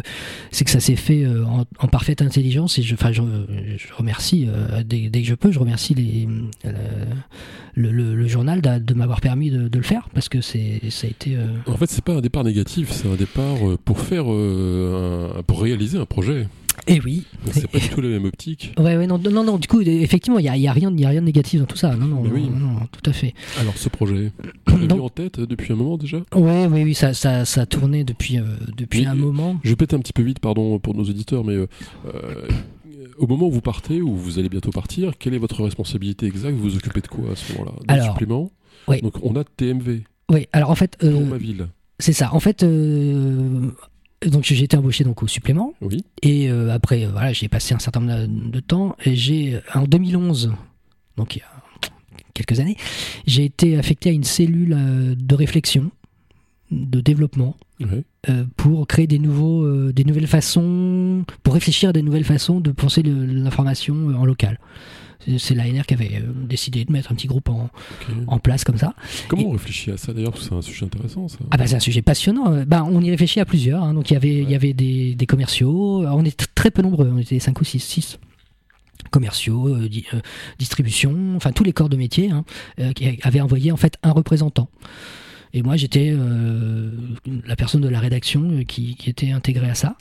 c'est que ça s'est fait en, en parfaite intelligence. Et je, enfin, je, je remercie euh, dès, dès que je peux, je remercie les euh, le, le- le journal de, m'avoir permis de, de le faire parce que c'est ça a été. En fait, c'est pas un départ négatif, c'est un départ pour faire, un- pour réaliser un projet. Et oui. Donc c'est pas du *laughs* tout la même optique. Ouais, ouais, non, non, non, du coup, effectivement, il n'y a, y a, rien- y a rien de négatif dans tout ça. Non, non, non, oui. non, non, tout à fait. Alors ce projet, *clears throat* Donc- en tête euh, depuis un moment déjà? Ouais, oui, oui, ça, ça, ça a tourné depuis, euh, depuis Mais- un moment. Je péter un petit peu vite, pardon pour nos auditeurs, mais euh, euh, au moment où vous partez, ou vous allez bientôt partir, quelle est votre responsabilité exacte? Vous vous occupez de quoi à ce moment-là? Des suppléments? oui. Donc on a TMV, Oui, alors en fait, euh, pour ma ville. c'est ça. En fait, euh, donc j'ai été embauché donc au supplément. Oui, Et euh, après, euh, voilà, j'ai passé un certain nombre de temps. Et j'ai, en 2011, donc il y a quelques années, j'ai été affecté à une cellule euh, de réflexion, de développement, euh, pour créer des, nouveaux, euh, des nouvelles façons, pour réfléchir à des nouvelles façons de penser l'information euh, en local. C'est- l'ANR qui avait décidé de mettre un petit groupe en, en place comme ça. Comment et- on réfléchit à ça d'ailleurs? C'est un sujet intéressant ça. Ah bah c'est un sujet passionnant. Bah, on y réfléchit à plusieurs. hein. Donc il y avait, il y avait des, des commerciaux. Alors, on est très peu nombreux. On était 5 ou 6. 6 commerciaux, euh, di- euh, distribution, enfin tous les corps de métier hein, euh, qui avaient envoyé en fait un représentant. Et moi j'étais euh, la personne de la rédaction euh, qui, qui était intégrée à ça.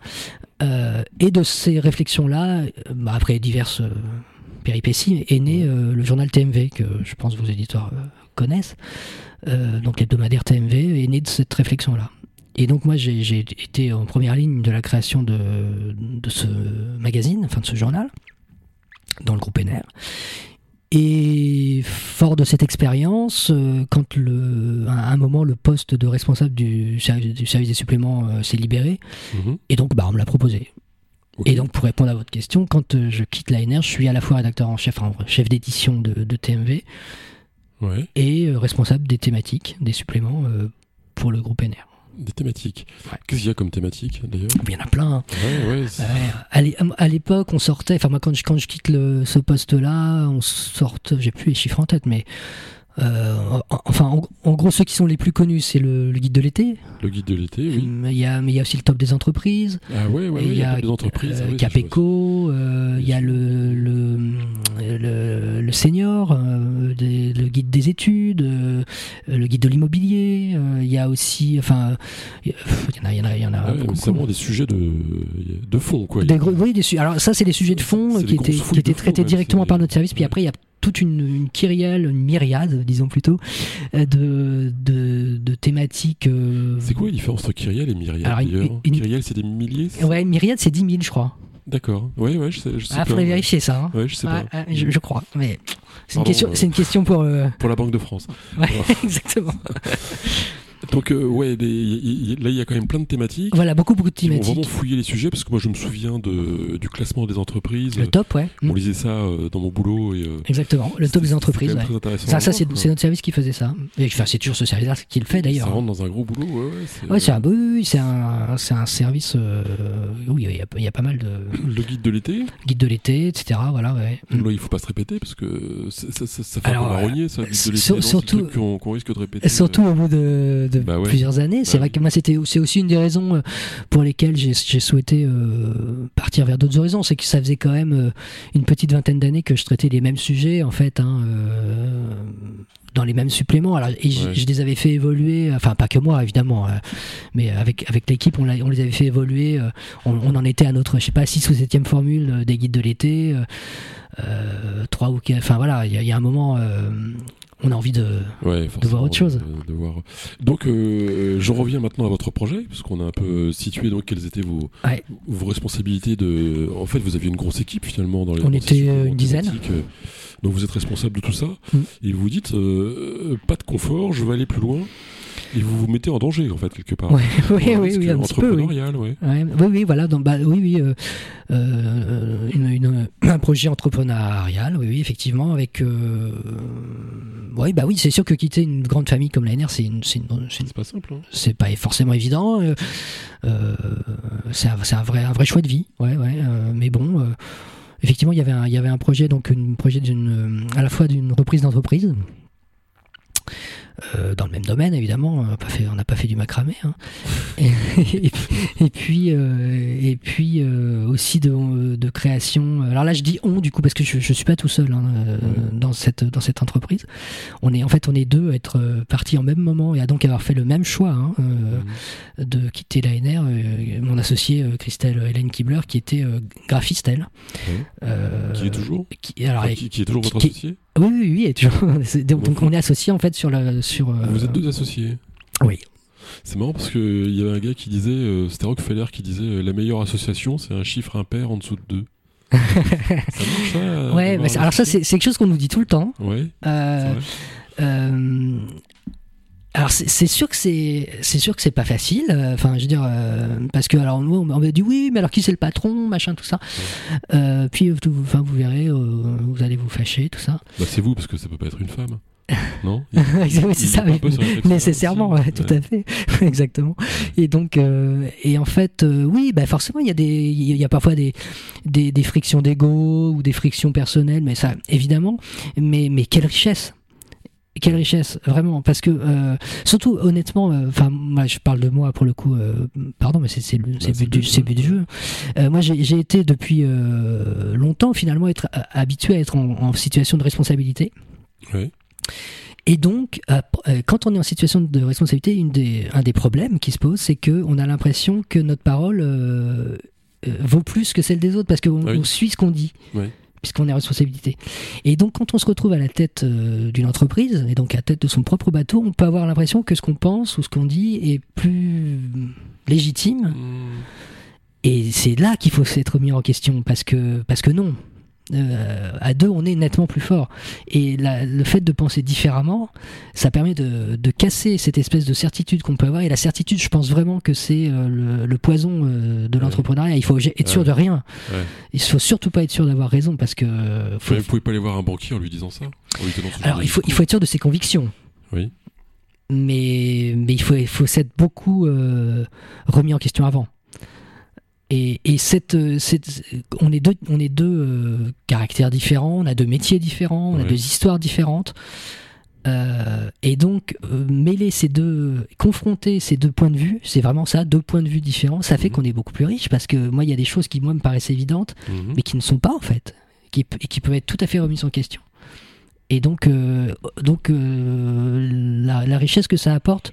Euh, et de ces réflexions-là, bah, après diverses péripéties, est né le journal TMV que je pense vos éditeurs connaissent. Donc l'hebdomadaire TMV est né de cette réflexion-là. Et donc moi j'ai j'ai été en première ligne de la création de, de ce magazine, enfin de ce journal, dans le groupe NR. Et fort de cette expérience, euh, quand le, à un moment le poste de responsable du service, du service des suppléments euh, s'est libéré, Mhm. et donc bah, on me l'a proposé. Et donc pour répondre à votre question, quand euh, je quitte l'ANR, je suis à la fois rédacteur en chef, enfin, chef d'édition de, de TMV Ouais, et euh, responsable des thématiques, des suppléments euh, pour le groupe NR. des thématiques. Ouais. Qu'est-ce qu'il y a comme thématique d'ailleurs? Il y en a plein. hein. Ouais, ouais. c'est- Ouais, à l'é- à l'époque, on sortait, enfin moi quand je, quand je quitte le, ce poste-là, on sorte, j'ai plus les chiffres en tête, mais euh, enfin en, en gros ceux qui sont les plus connus, c'est le, le guide de l'été. Le guide de l'été, oui. Mais il y a, mais il y a aussi le top des entreprises. Ah ouais, ouais, il y a des entreprises. euh, ah ça, Capeco, euh, il y a le, le, le, le senior, euh, des- le guide des études, euh, le guide de l'immobilier. euh, il y a aussi, enfin, il y en a, il y en a, il y en a Ah ouais, beaucoup. c'est vraiment des sujets de, de fond, quoi. Des gros- oui, des alors ça, c'est des sujets de fond euh, qui étaient, qui étaient traités directement par notre service. Puis après, il y a toute une, une kyrielle, une myriade, disons plutôt, euh, de, de, de thématiques. euh, C'est quoi la différence entre Kyriel et Myriel Alors, une- d'ailleurs une- Kyriel, c'est des milliers Ouais, myriade, c'est 10 000, je crois. D'accord. Ouais, ouais, je sais, je sais Ah, faudrait ouais. vérifier ça. hein. Ouais, je sais pas. je, je crois. Mais c'est une, question, euh, c'est une question pour. euh, Pour la Banque de France. Ouais, *laughs* exactement. *laughs* Donc, euh, ouais, y- y- là, il y a quand même plein de thématiques. Voilà, beaucoup, beaucoup de Ils vont vraiment thématiques. fouiller les sujets parce que moi, je me souviens de, du classement des entreprises. Le top, ouais. On Mm, lisait ça euh, dans mon boulot et. euh, Exactement. Le top des entreprises, ouais. Très intéressant Ça, c'est notre service qui faisait ça. Et, enfin, c'est toujours ce service-là qui le fait d'ailleurs. Ça rentre dans un gros boulot, ouais, ouais. c'est- Ouais, c'est un, oui, c'est un, un service. oui, il y, a, il y a pas mal de *coughs* Le guide de l'été, guides de l'été, etc. Voilà, ouais. Mm. là, il faut pas se répéter parce que ça, ça, ça, ça fait Alors, un peu marronnier, ça, guide de l'été. surtout- qu'on risque de répéter. Surtout au bout de, de Bah ouais. plusieurs années. C'est Bah vrai que moi, c'était c'est aussi une des raisons euh, pour lesquelles j'ai souhaité euh, partir vers d'autres horizons. C'est que ça faisait quand même euh, une petite vingtaine d'années que je traitais les mêmes sujets, en fait, hein, euh, dans les mêmes suppléments. Alors, et Ouais. je les avais fait évoluer, enfin, pas que moi, évidemment, mais avec, avec l'équipe, on, les avait fait évoluer. on, on en était à notre, je sais pas, 6 ou 7 formule des guides de l'été. euh, euh, trois ou quatre, enfin voilà, il y, a- il y a un moment, euh, on a envie de, Ouais, de voir autre chose. de- de voir. Donc, euh, je reviens maintenant à votre projet, parce qu'on a un peu situé donc quelles étaient vos, Ouais. vos responsabilités de. En fait, vous aviez une grosse équipe finalement dans les. On était, euh, une dizaine. euh, Donc, vous êtes responsable de tout ça, Mm. et vous dites euh, euh, pas de confort, je vais aller plus loin, et vous vous mettez en danger en fait quelque part. Ouais, oui, oui, oui, un petit peu, oui. entrepreneurial, ouais. Ouais, oui, oui, voilà. Donc, bah, oui, oui, euh, euh, une- une- un projet entrepreneurial, oui, oui, effectivement, avec. Euh, oui, bah oui, c'est sûr que quitter une grande famille comme la NR, c'est une, c'est une- une- pas simple. Hein. c'est pas forcément évident. euh, euh, c'est un, un vrai, un vrai choix de vie, ouais, ouais. euh, mais bon, euh, effectivement, il y avait un, il y avait un projet, donc, un projet d'une, euh, à la fois d'une reprise d'entreprise. Euh, dans le même domaine évidemment. On n'a pas fait, on n'a pas fait du macramé. Hein. *laughs* Et, et, et puis, euh, et puis euh, aussi de, de création. Alors là, je dis on du coup parce que je, je suis pas tout seul hein, euh, dans cette dans cette entreprise. On est en fait on est deux à être euh, partis en même moment et à donc avoir fait le même choix hein, euh, de quitter l'ANR. Euh, mon associé euh, Christelle Hélène Kibler qui était euh, graphiste elle. Ouais. Euh, Qui est toujours qui- alors, Enfin, qui, qui est toujours votre qui- associé? Oui, oui, oui, et *laughs* c'est- donc, donc on est associés en fait sur la sur. euh, Vous êtes deux associés Oui. C'est marrant parce qu'il y avait un gars qui disait, euh, c'était Rockefeller qui disait euh, la meilleure association c'est un chiffre impair en dessous de deux. *laughs* ça marche ça Ouais, un alors ça c'est quelque chose qu'on nous dit tout le temps. Ouais, Euh. Euh, alors c'est sûr que c'est c'est sûr que c'est pas facile. euh, Enfin, je veux dire euh, parce que alors nous on m'a dit oui, mais alors qui c'est le patron, machin, tout ça. Euh, puis euh, tout- enfin vous verrez, euh, vous allez vous fâcher, tout ça. Bah, c'est vous parce que ça peut pas être une femme. *laughs* Non? *laughs* Oui, c'est ça. Nécessairement, ouais, tout Ouais. à fait, *laughs* exactement. Et donc, euh, et en fait, euh, oui, bah forcément, il y a des, il y a parfois des, des, des frictions d'ego ou des frictions personnelles, mais ça, évidemment. Mais, mais quelle richesse quelle richesse, vraiment, parce que euh, surtout honnêtement, euh, enfin moi je parle de moi pour le coup, euh, pardon, mais c'est c'est le, c'est Bah, but du, le but jeu. Moi j'ai été depuis longtemps finalement être habitué à être en, en situation de responsabilité. Et donc, quand on est en situation de responsabilité, une des, un des problèmes qui se pose, c'est que on a l'impression que notre parole vaut plus que celle des autres parce qu'on Ah oui. on suit ce qu'on dit. Puisqu'on est responsabilité. Et donc, quand on se retrouve à la tête euh, d'une entreprise, et donc à la tête de son propre bateau, on peut avoir l'impression que ce qu'on pense ou ce qu'on dit est plus légitime. Hmm. Et c'est là qu'il faut s'être mis en question, parce que, parce que non. Euh, à deux, on est nettement plus fort. Et la- le fait de penser différemment, ça permet de, de casser cette espèce de certitude qu'on peut avoir. Et la certitude, je pense vraiment que c'est euh, le, le poison euh, de l'entrepreneuriat. Il faut être sûr Ouais. de rien. Ouais. Il faut surtout pas être sûr d'avoir raison, parce que faut- vous pouvez pas aller voir un banquier en lui disant ça lui alors il faut, il discours. faut être sûr de ses convictions. Oui. Mais, mais il faut, il faut s'être beaucoup remis en question avant. Et, et cette, euh, cette- on est deux, on est deux euh, caractères différents, on a deux métiers différents, on a deux histoires différentes. Euh, et donc, euh, mêler ces deux, confronter ces deux points de vue, c'est vraiment ça, deux points de vue différents, ça fait Mhm. qu'on est beaucoup plus riche parce que moi, il y a des choses qui, moi, me paraissent évidentes, Mhm. mais qui ne sont pas en fait, qui, et qui peuvent être tout à fait remises en question. Et donc, euh, donc la, la richesse que ça apporte,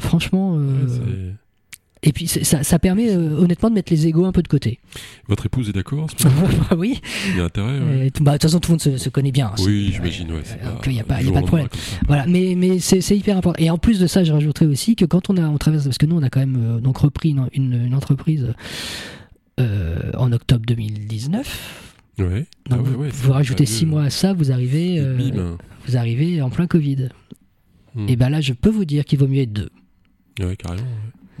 franchement, Ouais, et puis ça, ça permet euh, honnêtement de mettre les égos un peu de côté. Votre épouse est d'accord moment *laughs* oui, Il y a intérêt ouais. Et tout- bah, de toute façon tout le monde se, se connaît bien. hein, Oui, j'imagine, ouais. euh, a pas- du il y a pas de problème. Voilà, mais, mais c'est hyper important. Et en plus de ça, je rajouterais aussi que quand on a on traverse, parce que nous on a quand même euh, donc repris une, une, une entreprise euh, en octobre 2019. Ouais. Donc Ah ouais, vous, ouais, vous c'est rajoutez six mois à ça, vous arrivez, euh, vous arrivez en plein Covid. Hmm. Et ben là, je peux vous dire qu'il vaut mieux être deux. Ouais, carrément.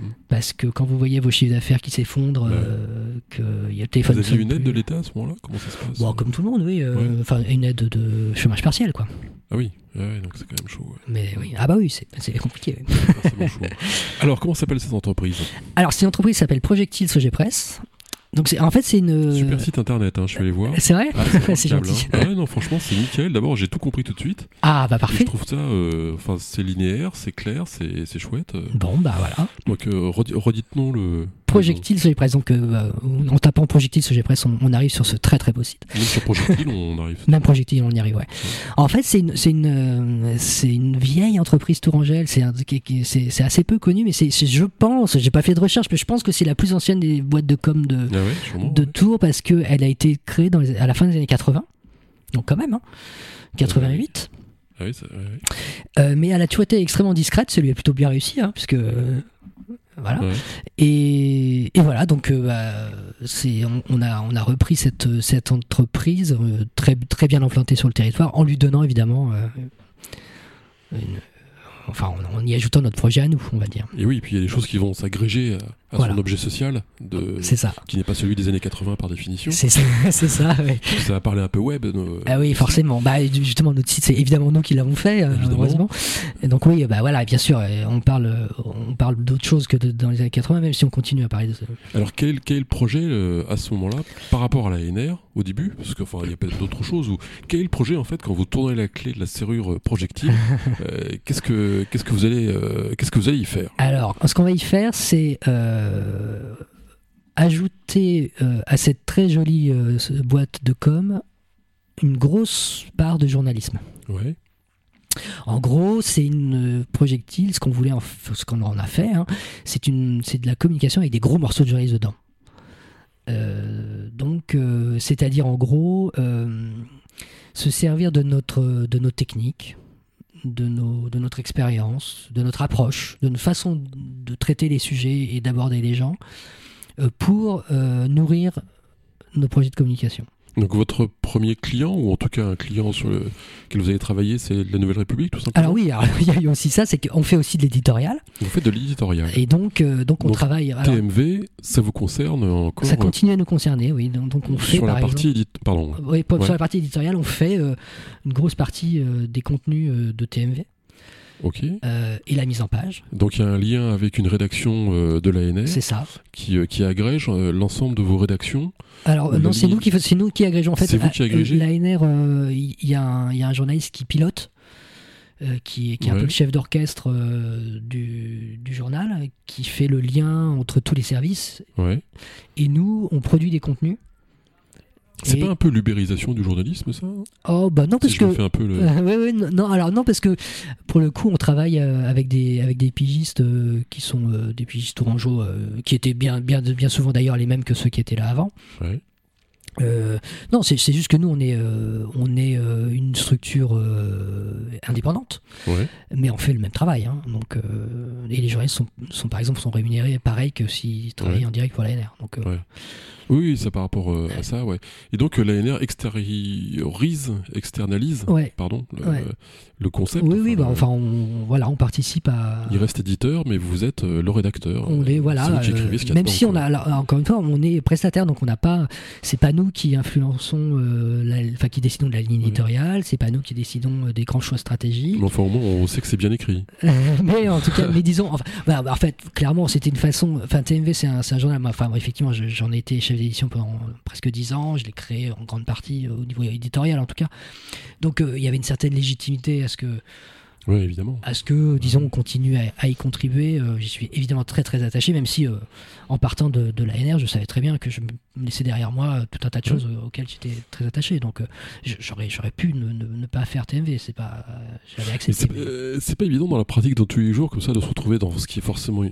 Ouais. Parce que quand vous voyez vos chiffres d'affaires qui s'effondrent, Ouais. euh, qu'il y a le téléphone. Vous sonne une aide plus. de l'État à ce moment-là? Comment ça se passe? Bon, comme tout le monde, oui. euh, Ouais. Enfin, une aide de chômage partiel, quoi. Ah oui, ouais, donc c'est quand même chaud. ouais. Mais oui. Ah bah oui, c'est compliqué. *laughs* Alors, comment s'appelle cette entreprise? Alors, c'est une entreprise s'appelle Projectile Sogé Press. Donc, c'est en fait, c'est une. Super site internet, hein, je vais aller voir. C'est vrai? Ah, c'est *laughs* gentil. hein. Ah ouais, non, franchement, c'est nickel. D'abord, j'ai tout compris tout de suite. Ah bah Et parfait. Je trouve ça, euh, enfin, c'est linéaire, c'est clair, c'est c'est chouette. euh. Bon bah voilà. Donc, euh, redi- redites-nous le. Projectile Sogé Press. Donc, euh, en tapant Projectile Sogé Press, on, on arrive sur ce très très beau site. Même sur Projectile, on arrive. *laughs* Même projectile, on y arrive, ouais. En fait, c'est une, c'est une, euh, c'est une vieille entreprise tourangelle. C'est, assez peu connu, mais c'est, je pense, j'ai pas fait de recherche, mais je pense que c'est la plus ancienne des boîtes de com de, Ah ouais, sûrement. de ouais. Tours parce que elle a été créée dans les- à la fin des années 80. Donc quand même, hein. 88. Ah oui, ça-. Euh, mais elle a toujours été extrêmement discrète. Celui a plutôt bien réussi, hein, puisque euh, voilà. Et, et voilà, donc euh, bah, c'est, on, on a, on a repris cette, cette entreprise euh, très, très bien implantée sur le territoire en lui donnant évidemment, euh, une- enfin en, en y ajoutant notre projet à nous, on va dire. Et oui, puis il y a des choses qui vont s'agréger à Voilà. son objet social, de, ça. qui n'est pas celui des années 80 par définition. C'est ça, *laughs* c'est ça. ouais. Ça va parler un peu web. nos- Ah oui, forcément. Bah justement, notre site, c'est évidemment nous qui l'avons fait, euh, Évidemment. heureusement. Et donc oui, bah voilà, bien sûr, euh, on parle, euh, on parle d'autre chose que de- dans les années 80, même si on continue à parler de ça. Alors quel, quel est le projet euh, à ce moment-là par rapport à la NR au début Parce qu'il il y a peut-être d'autres choses. Ou quel est le projet en fait quand vous tournez la clé de la serrure projectile *laughs* euh, Qu'est-ce que qu'est-ce que vous allez euh, qu'est-ce que vous allez y faire? Alors, ce qu'on va y faire, c'est euh, ajouter euh, à cette très jolie euh, boîte de com une grosse part de journalisme. Ouais. En gros, c'est une euh, projectile, ce qu'on voulait, en ce qu'on en a fait, hein, c'est une, c'est de la communication avec des gros morceaux de journalisme dedans. Euh, donc, euh, c'est-à-dire en gros, euh, se servir de notre, de nos techniques, de, nos, de notre expérience, de notre approche, de notre façon de traiter les sujets et d'aborder les gens euh, pour euh, nourrir nos projets de communication. Donc votre premier client ou en tout cas un client sur lequel vous avez travaillé, c'est la Nouvelle République tout simplement? Alors oui, alors, *laughs* il y a eu aussi ça, c'est qu'on fait aussi de l'éditorial. Vous faites de l'éditorial. Et donc, euh, donc on Donc, travaille. alors, TMV, ça vous concerne encore ça continue à nous concerner, oui. Donc, donc on euh, fait sur la par partie exemple-. Pardon. oui, Ouais. sur la partie éditoriale, on fait euh, une grosse partie euh, des contenus euh, de TMV Ok. euh, et la mise en page. Donc il y a un lien avec une rédaction euh, de l'ANR C'est ça. qui, euh, qui agrège euh, l'ensemble de vos rédactions. Alors non, c'est nous qui c'est nous qui agrégeons. En fait, C'est vous qui agrégez L'ANR, il y, a un- il y a un journaliste qui pilote. qui est, qui est un Ouais. peu le chef d'orchestre du, du journal, qui fait le lien entre tous les services. Ouais. Et nous, on produit des contenus. C'est Et- pas un peu l'ubérisation du journalisme, ça Oh, bah non, parce Si je que fais un peu le. Euh, *laughs* ouais, ouais, non, non, alors non, parce que pour le coup, on travaille euh, avec des, avec des pigistes euh, qui sont euh, des pigistes tourangeaux, qui étaient bien, bien, bien souvent d'ailleurs les mêmes que ceux qui étaient là avant. Ouais. Non, c'est c'est juste que nous, on est, on est une structure indépendante, mais on fait le même travail. hein. donc, et les journalistes sont, sont, par exemple, sont rémunérés pareil que s'ils travaillaient en direct pour l'ANR. Donc. Oui, c'est par rapport euh, à ça, ouais. Et donc euh, l'ANR extériorise, externalise, ouais. pardon, le, Ouais. le concept. Oui, oui, bah, enfin, on, voilà, on participe à. Il reste éditeur, mais vous êtes euh, le rédacteur. On est voilà, vous euh, ce y a même dedans, si on a alors, encore une fois, on est prestataire, donc on n'a pas, c'est pas nous qui influençons, la- enfin qui décidons de la ligne Ouais. éditoriale, c'est pas nous qui décidons des grands choix stratégiques. Mais enfin, au moins, on sait que c'est bien écrit. *laughs* mais en tout cas, mais disons, enfin, voilà, en fait, clairement, c'était une façon. Enfin, TMV, c'est un, un journal. Enfin, effectivement, je- j'en ai été chef d'édition pendant presque dix ans. Je l'ai créé en grande partie euh, au niveau éditorial, en tout cas. Donc, euh, il y avait une certaine légitimité à ce que Oui, évidemment. à ce que, disons, on continue à, à y contribuer. Euh, J'y suis évidemment très très attaché, même si euh, en partant de, de l'ANR, je savais très bien que je me laissais derrière moi euh, tout un tas de choses euh, auxquelles j'étais très attaché. Donc euh, j'aurais j'aurais pu ne, ne- ne pas faire TMV, c'est pas, j'avais accepté. c'est euh, pas évident dans la pratique dans tous les jours comme ça de se retrouver dans ce qui est forcément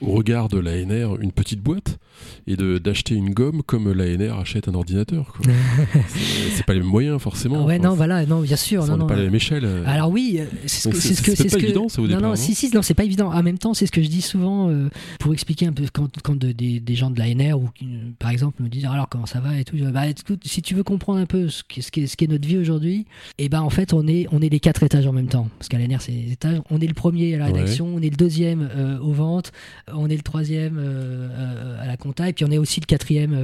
au regard de l'ANR une petite boîte et de d'acheter une gomme comme l'ANR achète un ordinateur. quoi. *laughs* c'est c'est pas les mêmes moyens forcément. Ouais, Enfin, non, voilà, non, bien sûr, ça, non, pas la même échelle. Alors oui, c'est ce que c'est- ce que c'est c'est ce pas que évident, ça, au non non non si si non c'est pas évident. En même temps c'est ce que je dis souvent euh, pour expliquer un peu quand quand de- des, des gens de l'ANR ou par exemple me disent alors comment ça va et tout. bah écoute, si tu veux comprendre un peu ce qui ce qui est, ce qui est notre vie aujourd'hui, et ben en fait on est on est les quatre étages en même temps parce qu'à l'ANR c'est les étages. On est le premier à la Ouais. rédaction, on est le deuxième euh, aux ventes, on est le troisième euh, euh, à la compta et puis on est aussi le quatrième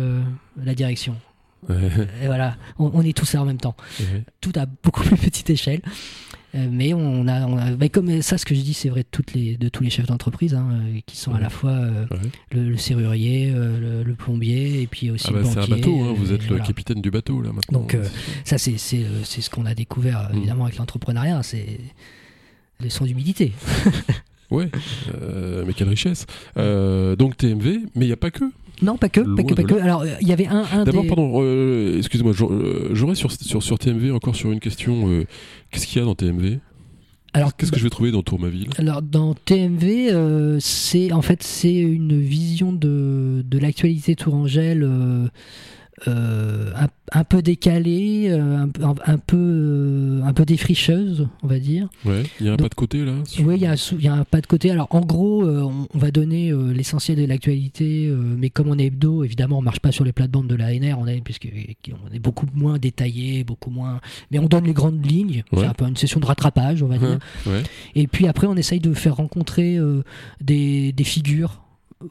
à la direction. Ouais, Et voilà, on, on est tous ça en même temps ouais. tout à beaucoup plus petite échelle. Euh, mais on a, on a- mais comme ça, ce que je dis, c'est vrai de, toutes les, de tous les chefs d'entreprise, hein, euh, qui sont à la fois euh, Ouais. le, le serrurier, euh, le, le plombier, et puis aussi Ah bah, le c'est un banquier. bateau, hein, vous euh, êtes le voilà. capitaine du bateau là maintenant. Donc, euh. Ça, c'est, euh, ce qu'on a découvert, euh, Mm. évidemment, avec l'entrepreneuriat, c'est les sons d'humidité. *laughs* Ouais, euh, mais quelle richesse. Euh, donc TMV, mais il n'y a pas que. Non, pas que, pas que, pas que. Alors, il y avait un, un D'abord, des... pardon, euh, excusez-moi, j'aurais euh, sur, sur, sur TMV encore sur une question. euh, Qu'est-ce qu'il y a dans TMV Alors, Qu'est-ce que je vais trouver dans Tourmaville Alors dans TMV, euh, c'est en fait c'est une vision de, de l'actualité tourangelle euh, un, un peu décalée, euh, un, peu euh, un peu défricheuse, on va dire. Ouais, il y a un Donc- pas de côté là sur- Oui, il y, a un sou- il y a un pas de côté. Alors en gros, euh, on, on va donner euh, l'essentiel de l'actualité, mais comme on est hebdo, évidemment, on marche pas sur les plates-bandes de l'ANR, on est puisque on est beaucoup moins détaillé, beaucoup moins. Mais on donne les grandes lignes. Ouais. C'est un peu une session de rattrapage, on va dire. Ouais. Et puis après, on essaye de faire rencontrer des, des figures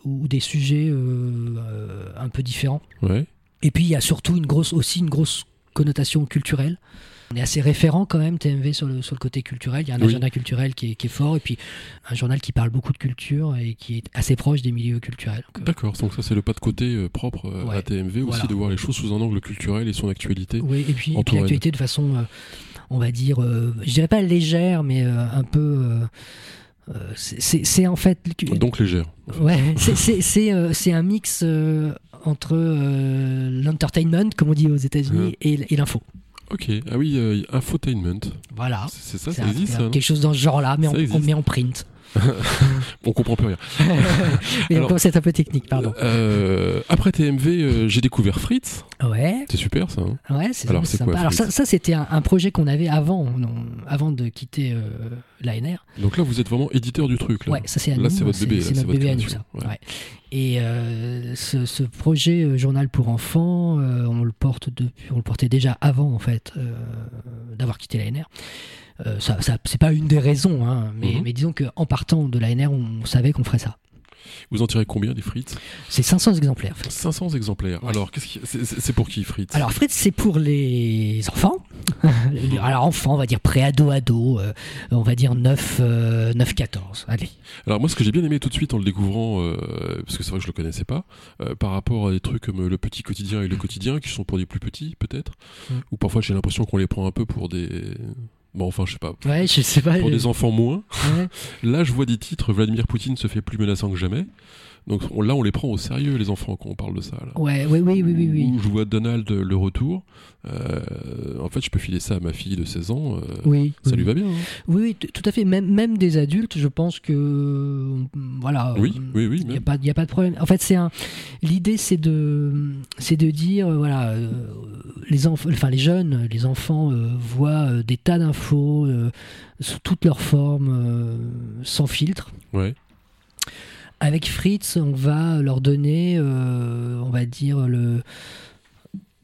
ou des sujets euh, un peu différents. Ouais. Et puis il y a surtout une grosse, aussi une grosse connotation culturelle. On est assez référent quand même, TMV, sur le, sur le côté culturel. Il y a un Oui. agenda culturel qui est, qui est fort, et puis un journal qui parle beaucoup de culture et qui est assez proche des milieux culturels. Euh, D'accord, donc ça c'est le pas de côté euh, propre euh, Ouais. à TMV aussi de voir les choses sous un angle culturel et son actualité. Oui, et puis, l'actualité de façon, euh, on va dire, euh, je dirais pas légère, mais euh, un peu. c'est- en fait. Donc légère. Ouais, c'est- un mix entre euh, l'entertainment, comme on dit aux États-Unis, Ouais. et, et l'info. Ok, ah oui, euh, infotainment. Voilà. C'est ça, ça existe ça, non quelque chose dans ce genre-là, mais, en, mais en print. On comprend plus rien. *laughs* Et Alors- c'est un peu technique, pardon. Euh, après TMV, euh, j'ai découvert Fritz. Ouais, C'est super ça. hein ouais, c'est Alors, c'est c'est sympa. quoi, Alors ça, c'était un, un projet qu'on avait avant, non, avant de quitter euh, l'ANR. Donc là, vous êtes vraiment éditeur du truc. Là. Ouais, ça c'est à Là, nous. c'est votre bébé, là, C'est c'est notre bébé à nous, ça. ouais. Ouais. Et euh, ce, ce projet euh, journal pour enfants, euh, on le porte depuis, on le portait déjà avant en fait d'avoir quitté l'ANR. Euh, ça, ça c'est pas une des raisons, hein, mais, Mhm. mais disons qu'en partant de l'ANR, on savait qu'on ferait ça. Vous en tirez combien des Fritz C'est 500 exemplaires. 500 exemplaires. Ouais. Alors, c'est- pour qui Fritz Alors Fritz, c'est pour les enfants. *laughs* Alors enfants, on va dire pré-ado, ado, euh, on va dire 9, euh, 9-14. Allez. Alors moi, ce que j'ai bien aimé tout de suite en le découvrant, euh, parce que c'est vrai que je le connaissais pas, par rapport à des trucs comme le petit quotidien et le quotidien, qui sont pour des plus petits peut-être, Mm. ou parfois j'ai l'impression qu'on les prend un peu pour des... Bon, enfin, je sais pas. Ouais, je sais pas. Pour des enfants moins. ouais. *laughs* Là, je vois des titres, Vladimir Poutine se fait plus menaçant que jamais. Donc on- là, on les prend au sérieux, les enfants, quand on parle de ça. Là. Ouais, oui, oui, oui, oui, oui. Où je vois Donald euh, le retour. Euh, en fait, je peux filer ça à ma fille de 16 ans. euh, Oui, Ça oui. lui va bien. hein. Oui, tout à fait. Même, même des adultes, je pense que euh, voilà. Oui, oui, oui. Il n'y a, pas- il y a pas de problème. En fait, c'est un. L'idée, c'est de, c'est de dire, voilà, euh, les enfants, enfin les jeunes, les enfants voient des tas d'infos sous toutes leurs formes, sans filtre. Ouais. Avec Fritz, on va leur donner, euh, on va dire le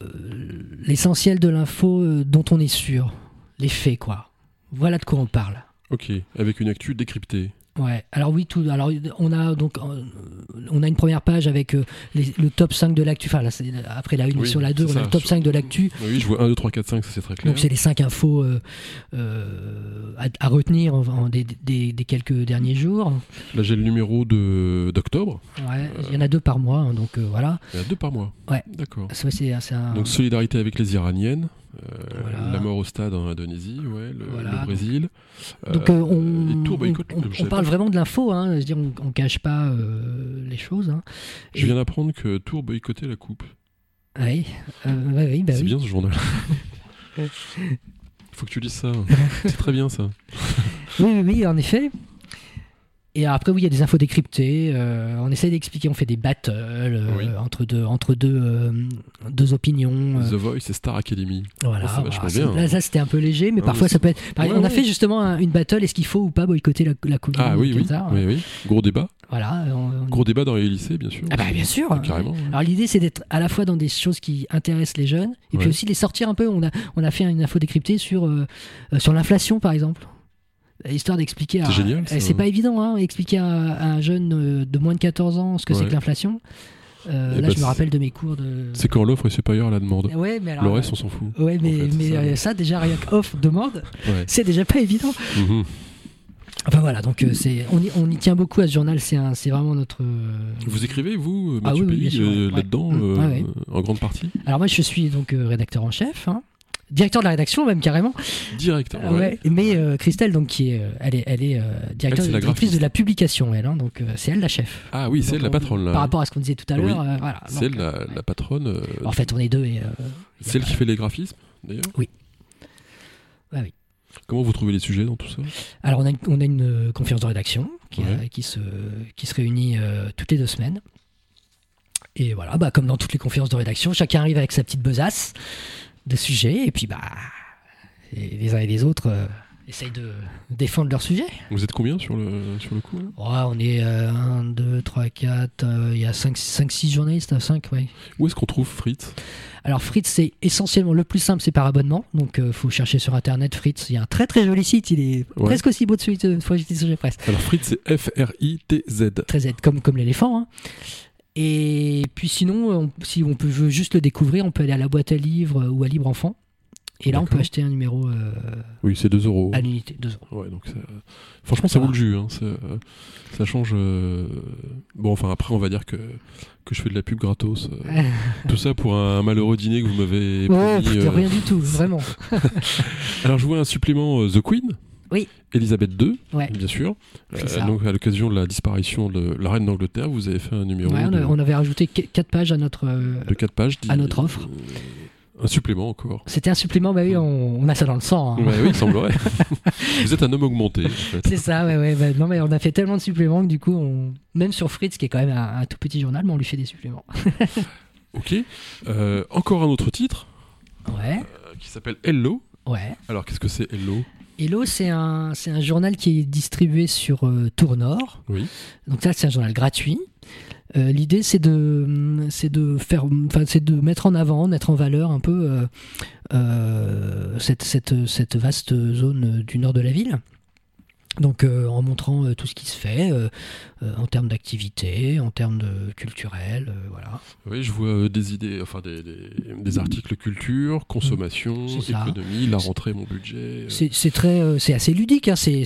euh, l'essentiel de l'info euh, dont on est sûr, les faits, quoi. Voilà de quoi on parle. Ok. Avec une actu décryptée. Ouais, alors oui, tout, alors on a donc euh, on a une première page avec euh, les- le top 5 de l'actu. Enfin, là, c'est- après la 1 Oui, sur la 2, c'est on a ça. le top 5 de l'actu. Oui, je vois 1, 2, 3, 4, 5, ça c'est très clair. Donc c'est les 5 infos euh, euh, à, à retenir en- en des, des- des quelques derniers jours. Là, j'ai le numéro de d'octobre. Ouais, il y en a deux par mois, hein, donc euh, voilà. Il y en a deux par mois. Ouais. D'accord. Un. Donc solidarité avec les Iraniennes, euh, Voilà. la mort au stade en Indonésie, ouais, le, Voilà, le donc- Brésil. Donc euh, euh, on, savais parle vraiment de l'info, hein, je veux dire, on, on cache pas euh, les choses. Hein. Je viens d'apprendre que Tours boycottait la coupe. Oui, euh, ouais, oui, bah c'est oui. bien ce journal. *laughs* Faut que tu lises ça. c'est très bien ça. Oui, oui, oui, en effet. Et après, oui, il y a des infos décryptées. euh, on essaie d'expliquer, on fait des battles euh, Oui. entre deux, entre deux, euh, deux opinions. The Voice et Star Academy. voilà. vachement voilà. bien. Là, ça, c'était un peu léger, mais Ah, parfois, mais ça peut être. par Ouais, exemple, on a fait justement un- une battle est-ce qu'il faut ou pas boycotter la, la Coupe du Ah oui, oui, oui, oui. Gros débat. Voilà. on- Gros débat dans les lycées, bien sûr. Ah, bah, bien sûr. Ah, carrément. ouais. Alors l'idée c'est d'être à la fois dans des choses qui intéressent les jeunes et puis aussi les sortir un peu. On a, on a fait une info décryptée sur, sur l'inflation par exemple. Histoire d'expliquer. C'est génial, Eh. C'est pas évident, hein, expliquer à, à un jeune euh, de moins de 14 ans ce que c'est que l'inflation. Euh, Eh là, bah, je me rappelle de mes cours de. C'est quand l'offre est supérieure à la demande. Ouais, mais alors. Le reste, on s'en fout. Ouais, mais, en fait, mais ça. euh, ça, déjà, rien qu'off demande, Ouais. c'est déjà pas évident. Mhm. Enfin voilà, donc euh, c'est, on, y, on y tient beaucoup à ce journal, c'est, vraiment notre. Vous écrivez, vous, Ah Mathieu oui, oui, ouais. là-dedans, Mm, ouais, en grande partie? Alors moi, je suis donc rédacteur en chef, hein. Directeur de la rédaction même carrément. Direct. Ouais. Mais euh, Christelle, donc, qui est, euh, elle est, elle est euh, directrice de la publication, elle. hein, donc, c'est elle la chef. Ah oui, c'est elle la patronne, là. Par rapport à ce qu'on disait tout à Oui. l'heure, euh, voilà. C'est elle la, la patronne. En fait, on est deux et. c'est elle qui fait les graphismes, d'ailleurs Oui. Comment vous trouvez les sujets dans tout ça? Alors, on a une, on a une conférence de rédaction qui, Ouais. a- qui, se, qui se réunit toutes les deux semaines. Et voilà, bah, comme dans toutes les conférences de rédaction, chacun arrive avec sa petite besace de sujets, et puis bah, les uns et les autres euh, essayent de défendre leur sujet. Vous êtes combien sur le, sur le coup Ouais, on est 1, 2, 3, 4, il y a 5-6 journalistes, 5, ouais. Où est-ce qu'on trouve Fritz? Alors Fritz, c'est essentiellement le plus simple, c'est par abonnement. Donc il faut chercher sur internet Fritz. Il y a un très très joli site, il est Ouais. presque aussi beau de celui de Presse. Alors Fritz, c'est F-R-I-T-Z. Très Z, comme, comme l'éléphant. hein. Et puis sinon, on- si on peut veut juste le découvrir, on peut aller à la boîte à livres ou à Libre Enfant. Et là, on peut acheter un numéro euh, Oui, c'est 2 euros. à l'unité, 2 euros. Ouais, donc franchement, ça vaut va. le jus. hein, ça, ça change. euh, Bon, enfin, après, on va dire que, que je fais de la pub gratos. euh, *laughs* Tout ça pour un malheureux dîner que vous m'avez Ouais, promis. pff, euh. rien du tout, vraiment. *laughs* Alors, je vois un supplément euh, The Queen. Oui. Elisabeth II, Ouais. bien sûr. Euh, donc, à l'occasion de la disparition de la reine d'Angleterre, vous avez fait un numéro Ouais, on, de, a- on avait rajouté 4 pages à notre. euh, de 4 pages. à notre offre. euh, un supplément encore. C'était un supplément, bah oui, on, on a ça dans le sang. hein. Ouais, oui, il semblerait. *laughs* vous êtes un homme augmenté, en fait. C'est ça, ouais, ouais. bah, non, mais on a fait tellement de suppléments que du coup, on... même sur Fritz, qui est quand même un, un tout petit journal, mais on lui fait des suppléments. *laughs* Ok. Euh, encore un autre titre Ouais, euh, qui s'appelle Hello. ouais. Alors, qu'est-ce que c'est Hello? Hello, c'est un, c'est un journal qui est distribué sur euh, Tour Nord. Oui. Donc ça, c'est un journal gratuit. Euh, L'idée, c'est de, c'est de faire, enfin, c'est de mettre en avant, mettre en valeur un peu euh, euh, cette, cette, cette vaste zone du nord de la ville. Donc, euh, en montrant euh, tout ce qui se fait euh, en termes d'activité, en termes de culturel, voilà. Oui, je vois des idées, enfin des, des, des articles culture, consommation, C'est ça. économie, la rentrée, mon budget. C'est très, c'est assez ludique. Hein. C'est,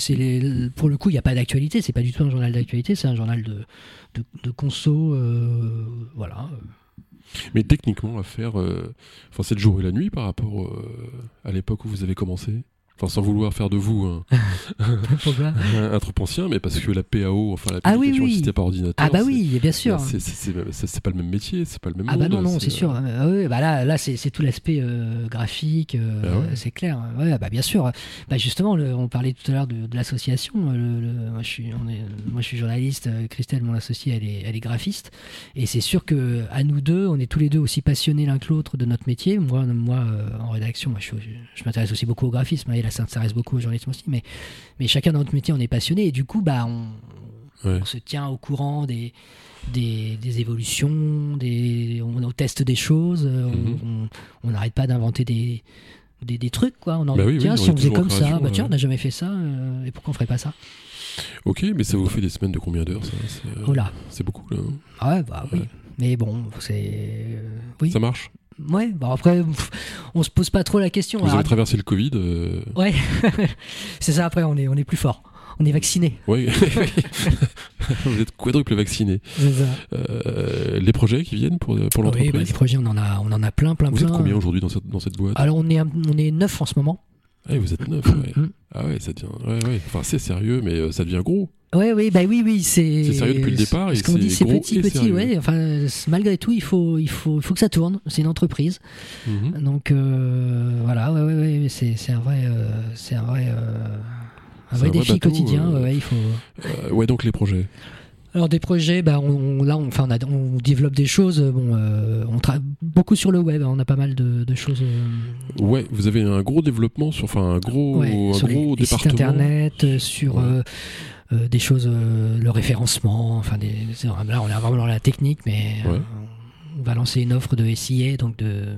pour le coup, il n'y a pas d'actualité. C'est pas du tout un journal d'actualité. C'est un journal de, de, de conso, voilà. Mais techniquement, à faire, enfin, c'est le jour et la nuit par rapport à l'époque où vous avez commencé? Enfin, sans vouloir faire de vous un, *laughs* un, ancien, mais parce que la PAO, enfin la Ah oui, oui. par ordinateur. Ah bah oui, bien sûr. c'est- c'est- pas le même métier, c'est pas le même Ah bah monde, non, non, c'est euh, sûr. Ah oui, bah là, là c'est tout l'aspect euh, graphique, euh, Ah ouais. c'est clair. Ouais, bah bien sûr. Bah justement, le- on parlait tout à l'heure de, de l'association. moi, je suis, on est, moi, je suis journaliste. Christelle, mon associée, elle est, elle est graphiste. Et c'est sûr que à nous deux, on est tous les deux aussi passionnés l'un que l'autre de notre métier. Moi, moi en rédaction, moi, je, m'intéresse aussi beaucoup au graphisme. Et là, ça s'intéresse beaucoup au journalisme aussi. Mais, mais chacun dans notre métier, on est passionné. Et du coup, bah, on, Ouais. on se tient au courant des, des, des évolutions, des, on, on teste des choses, euh, on- Mhm. on n'arrête pas d'inventer des, des, des trucs. Quoi. On en Bah oui, tiens, si on faisait comme ça, bah, tiens, on n'a jamais fait ça, euh, et pourquoi on ferait pas ça? Ok, mais ça vous fait des semaines de combien d'heures ça? C'est euh, Oh beaucoup là. hein ah ouais, bah oui. Ouais. Mais bon, c'est. euh, oui. Ça marche? Ouais, bon après, on se pose pas trop la question. Vous Alors, avez traversé le Covid euh, Ouais, *laughs* c'est ça, après, on est, on est plus fort. On est vacciné. Ouais. *laughs* vous êtes quadruple vacciné. Euh, les projets qui viennent pour, pour Oui, bah, l'entreprise les projets, on en a, on en a plein, plein, Vous plein. êtes combien aujourd'hui dans cette, dans cette boîte? Alors, on est, on est neuf en ce moment. Ah, vous êtes neuf, ouais. Mm. Ah ouais, ça devient. Ouais, ouais. Enfin, c'est sérieux, mais euh, ça devient gros. Ouais, oui, bah oui, oui, c'est. C'est sérieux depuis le départ Ce qu'on dit, c'est petit, et petit, ouais. Enfin, malgré tout, il faut, il faut, il faut que ça tourne. C'est une entreprise, Mhm. donc euh, voilà, ouais, ouais, ouais, c'est, c'est un vrai, euh, c'est un vrai, euh, un vrai un vrai défi bateau, quotidien. ouais, il faut. Ouais, donc les projets. Alors des projets, bah, on, là, on, enfin, on, a- on développe des choses. Bon, euh, on travaille beaucoup sur le web. hein, On a pas mal de, de choses. euh, Ouais, vous avez un gros développement sur. Enfin, un gros, ouais, un sur les, gros les sites département. internet, euh, sur Ouais. euh, euh, des choses, euh, le référencement. Enfin, des, là, on est vraiment dans la technique, mais euh, on va lancer une offre de SIA, donc de,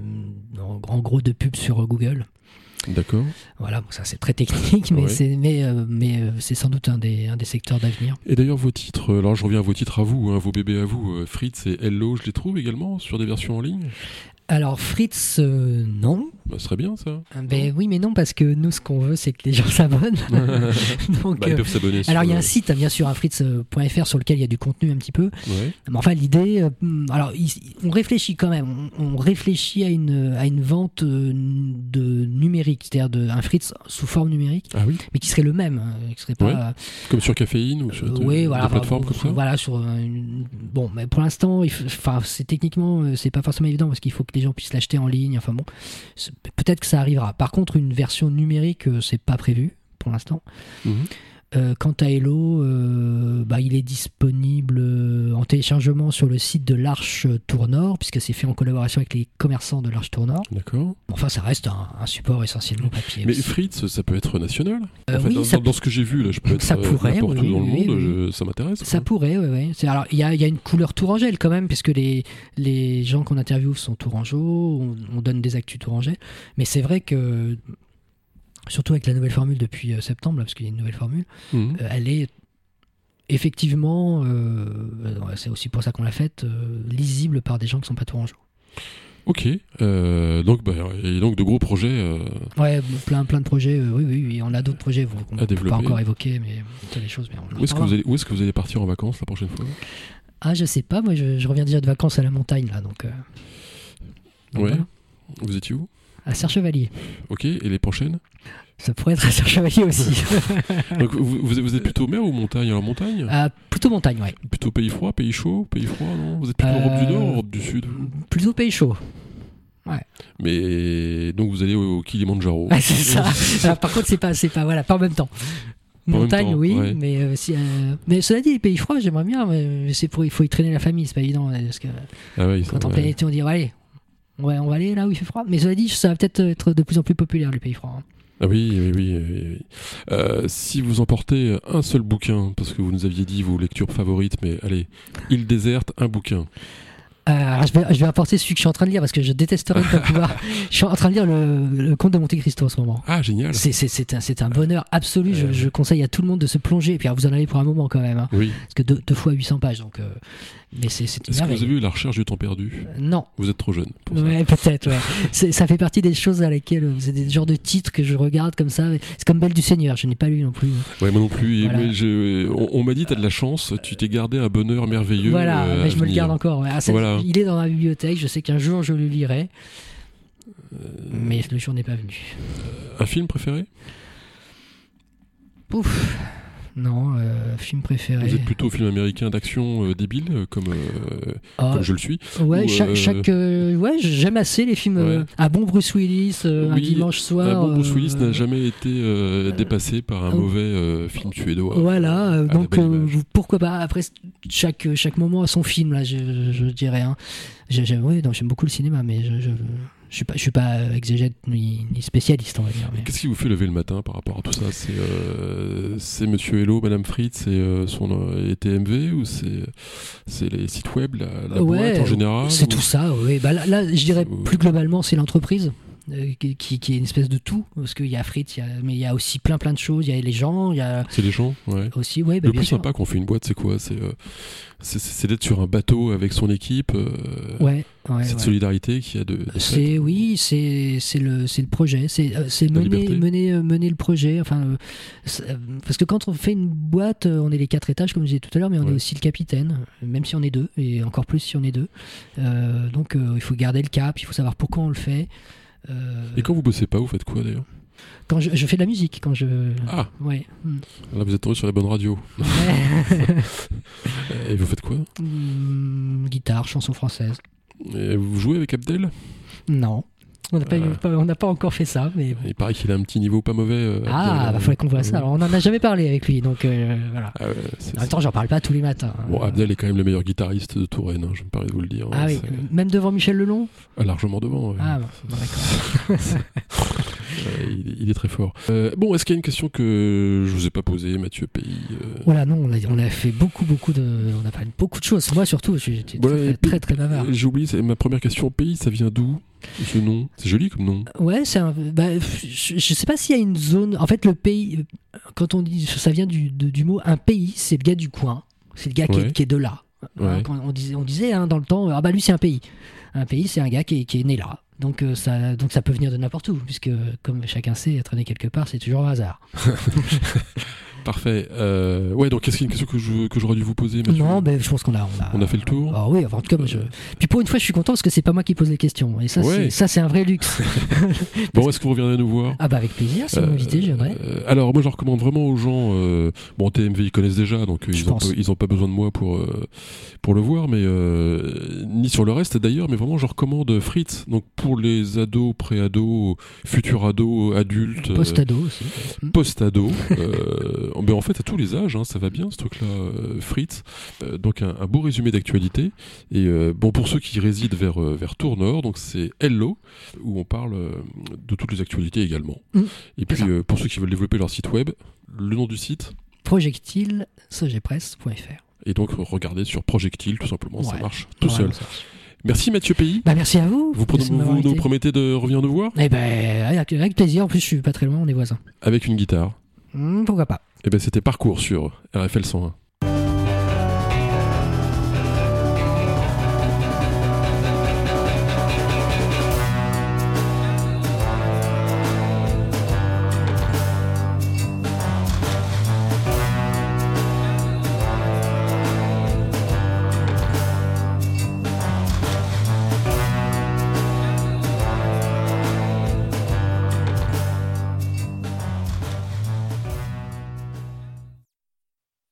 en, gros de pub sur Google. D'accord. Voilà, bon, ça c'est très technique, *laughs* mais Ouais. c'est mais, mais c'est sans doute un des, un des secteurs d'avenir. Et d'ailleurs, vos titres, alors je reviens à vos titres à vous, hein, vos bébés à vous, Fritz et Hello, je les trouve également sur des versions en ligne? Alors Fritz, euh, non. bah, Ce serait bien ça. Ben oui, mais non, parce que nous, ce qu'on veut, c'est que les gens *laughs* s'abonnent. *laughs* Donc, Bah, ils euh, peuvent s'abonner sur. alors il y a un euh, site, hein, bien sûr, un fritz.fr sur lequel il y a du contenu un petit peu. Ouais. Mais enfin, l'idée, euh, alors il- on réfléchit quand même. On, on réfléchit à une à une vente euh, de numérique, c'est-à-dire de un Fritz sous forme numérique, Ah oui mais qui serait le même, hein, qui serait pas. Ouais, Comme sur Caféine ou sur Euh, des, oui, des voilà, plateformes enfin, comme ça Voilà, sur euh, une- bon, mais pour l'instant, il faut- enfin, c'est techniquement, euh, c'est pas forcément évident parce qu'il faut que les gens puissent l'acheter en ligne. Enfin bon, peut-être que ça arrivera. Par contre, une version numérique, euh, c'est pas prévu pour l'instant. Mhm. Euh, quant à Hello, euh, bah, il est disponible euh, en téléchargement sur le site de l'Arche Tour Nord, puisque c'est fait en collaboration avec les commerçants de l'Arche Tour Nord. D'accord. Enfin, ça reste un, un support essentiellement papier. Mais aussi. Fritz, ça peut être national? Euh, En fait, oui, dans, ça dans- dans ce que j'ai vu, là, je peux *laughs* être ça pourrait, n'importe oui, où dans oui, le monde, oui, je- ça m'intéresse. Ça pourrait, ouais, ouais. Alors, il y a, il y a une couleur tourangelle quand même, puisque les, les gens qu'on interviewe sont tourangeaux, on, on donne des actus tourangeais. Mais c'est vrai que, surtout avec la nouvelle formule depuis euh, septembre, là, parce qu'il y a une nouvelle formule, Mhm. euh, elle est effectivement, euh, c'est aussi pour ça qu'on l'a faite, lisible par des gens qui sont pas tourangeaux. Ok. donc, bah, et donc de gros projets. Ouais, plein, plein de projets, oui, oui, oui, on a d'autres projets qu'on ne peut pas encore évoquer, mais des choses, mais on où est-ce que vous allez, où est-ce que vous allez partir en vacances la prochaine fois? Ah, je sais pas, moi je, je reviens déjà de vacances à la montagne, là, donc... donc Ouais. voilà. Vous étiez où? À Serre-Chevalier. Ok. Et les prochaines? Ça pourrait être à Serre-Chevalier aussi. *laughs* Donc, vous, vous êtes- plutôt mer ou montagne? Alors montagne? Ah, plutôt montagne, ouais. Plutôt pays froid, pays chaud, pays froid, non? Vous êtes plutôt Euh, Europe du Nord ou Europe du Sud Plutôt pays chaud. Mais donc vous allez au, au Kilimandjaro. Ah, c'est ça. *laughs* Alors, par contre, c'est pas, c'est pas, voilà, pas en même temps. Montagne, temps, oui, ouais. mais euh, si, euh, mais cela dit, les pays froids, j'aimerais bien, mais c'est pour, il faut y traîner la famille, c'est pas évident, parce que Ah ouais, ça, quand en ouais. plein été, on dit, allez, ouais, on va aller là où il fait froid. Mais cela dit, ça va peut-être être de plus en plus populaire, les pays froids. hein. Ah oui, oui, oui. oui. Euh, si vous emportez un seul bouquin, parce que vous nous aviez dit vos lectures favorites, mais allez, Île déserte, un bouquin. Euh, je, vais, je vais apporter celui que je suis en train de lire, parce que je détesterais de pas pouvoir. *laughs* Je suis en train de lire le, le Conte de Monte Cristo en ce moment. Ah, génial. C'est, un, bonheur absolu. Je, Euh. je conseille à tout le monde de se plonger. Et puis, alors, vous en avez pour un moment quand même. hein, Oui. parce que deux, deux fois 800 pages. Donc, euh, mais c'est, une Est-ce que vous avez vu La recherche du temps perdu? Euh, Non. Vous êtes trop jeune. Ouais, peut-être, ouais. *laughs* Ça fait partie des choses à lesquelles. euh, C'est des genres de titres que je regarde comme ça. C'est comme Belle du Seigneur. Je n'ai pas lu non plus. Ouais, moi non plus. Et Voilà. mais je- on on m'a dit, t'as de la chance, tu t'es gardé un bonheur merveilleux. voilà, euh, mais je me le garde encore. ouais. Ah, ça- Voilà. Il est dans ma bibliothèque. Je sais qu'un jour je le lirai. Euh, Mais le jour n'est pas venu. Un film préféré? Pouf. Non, euh, film préféré. Vous êtes plutôt film américain d'action euh, débile, euh, comme, euh, Ah, comme je le suis Ouais, Ou, chaque, chaque, ouais, j'aime assez les films. Ouais. un bon Bruce Willis, euh, un Oui, dimanche soir. Un bon Bruce Willis n'a jamais été dépassé par un euh, mauvais film suédois. Voilà, donc pourquoi pas. Après, chaque, chaque moment a son film, là, je, je dirais. Hein. J'ai- J'aime oui, beaucoup le cinéma, mais je, je, je suis pas, je suis pas exégète ni, ni spécialiste, on va dire. mais- Qu'est-ce qui vous fait lever le matin par rapport à tout ça? C'est euh, c'est Monsieur Hello, Madame Fritz et euh, son euh, et TMV ou c'est c'est les sites web, la, la Ouais, boîte en général C'est ou- tout ça, oui. Bah, là, là, je dirais C'est- plus globalement, c'est l'entreprise. Euh, qui, est une espèce de tout parce qu'il y a Fritz il y a, mais il y a aussi plein plein de choses il y a les gens il y a C'est les gens, ouais. aussi ouais bah, le plus sûr. sympa qu'on fait une boîte, c'est quoi? C'est euh, d'être sur un bateau avec son équipe. euh, ouais, ouais, cette ouais. solidarité qu'il y a de. de fait. C'est oui, c'est c'est le c'est le projet, c'est euh, mener mener euh, mener le projet. Enfin, euh, euh, parce que quand on fait une boîte, euh, on est les quatre étages comme je disais tout à l'heure, mais on est aussi le capitaine, même si on est deux et encore plus si on est deux. Euh, donc euh, il faut garder le cap, il faut savoir pourquoi on le fait. Euh, Et quand vous bossez pas, vous faites quoi d'ailleurs? Quand je, je fais de la musique, quand je Ah, ouais. Hmm. là vous êtes tombé sur la bonne radio. *laughs* Et vous faites quoi? Hmm, guitare, chanson française. Et Vous jouez avec Abdel? Non. On n'a pas, Ah. pas- encore fait ça, mais bon. Il paraît qu'il a un petit niveau pas mauvais. euh, Ah, Abdel. bah faudrait qu'on voit ça. Alors, on en a jamais parlé avec lui, donc euh, voilà. Ah ouais, En même temps, j'en parle pas tous les matins. hein. Bon, Abdel est quand même le meilleur guitariste de Touraine, hein, je me permets de vous le dire. Ah hein, oui, c'est- même devant Michel Lelon ah, largement devant. ouais. Ah, bon, d'accord. *laughs* Il, est- il est très fort. Euh, bon, est-ce qu'il y a une question que je vous ai pas posée, Mathieu Pays euh, Voilà, non, on a, on a fait beaucoup, beaucoup de. On a parlé de beaucoup de choses. Moi, surtout, j'étais Voilà, très, très, très bavard. J'ai oublié, ma première question. Pays, ça vient d'où ce nom? C'est joli comme nom. Ouais, c'est un. bah, je, je sais pas s'il y a une zone. En fait, le pays, quand on dit. Ça vient du, de- du mot un pays, c'est le gars du coin. C'est le gars qui, est, qui est de là. Ouais. quand on disait, on disait hein, dans le temps, ah bah lui, c'est un pays. Un pays, c'est un gars qui est, qui est né là. Donc, euh, ça, donc ça peut venir de n'importe où, puisque comme chacun sait, être né quelque part, c'est toujours un hasard. *laughs* Parfait. Euh, ouais, donc est-ce qu'il y a une question que je- que j'aurais dû vous poser, Mathieu Non, ben, je pense qu'on a, on a. On a fait le tour Ah oui, enfin, en tout cas, moi, je... Puis pour une fois, je suis content parce que c'est pas moi qui pose les questions. Et ça, Ouais. c'est, ça, c'est un vrai luxe. *laughs* *laughs* Bon, est-ce que vous reviendrez nous voir? Ah bah avec plaisir, si vous m'invitez, j'aimerais. euh, alors moi je recommande vraiment aux gens euh, bon TMV ils connaissent déjà donc euh, ils ont, pense. pas, ils ont pas besoin de moi pour euh, pour le voir mais euh, ni sur le reste d'ailleurs mais vraiment je recommande Fritz donc pour les ados pré-ados futurs ados adultes euh, Post-ado aussi. post-ado. Euh, ben, en fait à tous les âges, hein, ça va bien ce truc-là, euh, Fritz. Euh, donc un, un beau résumé d'actualité. Et bon pour ceux qui résident vers vers Tournord, donc c'est Hello où on parle de toutes les actualités également. Mm. Et puis pour ceux qui veulent développer leur site web, le nom du site. Projectile, sogpress.fr. Et donc regardez sur Projectile tout simplement, ça marche tout seul. ça. Merci Mathieu Pays. Bah, merci à vous. Vous, nous promettez de revenir nous voir? Eh ben, avec, avec plaisir. En plus, je suis pas très loin, on est voisins. avec une guitare. Hmm, pourquoi pas Et ben c'était parcours sur RFL 101.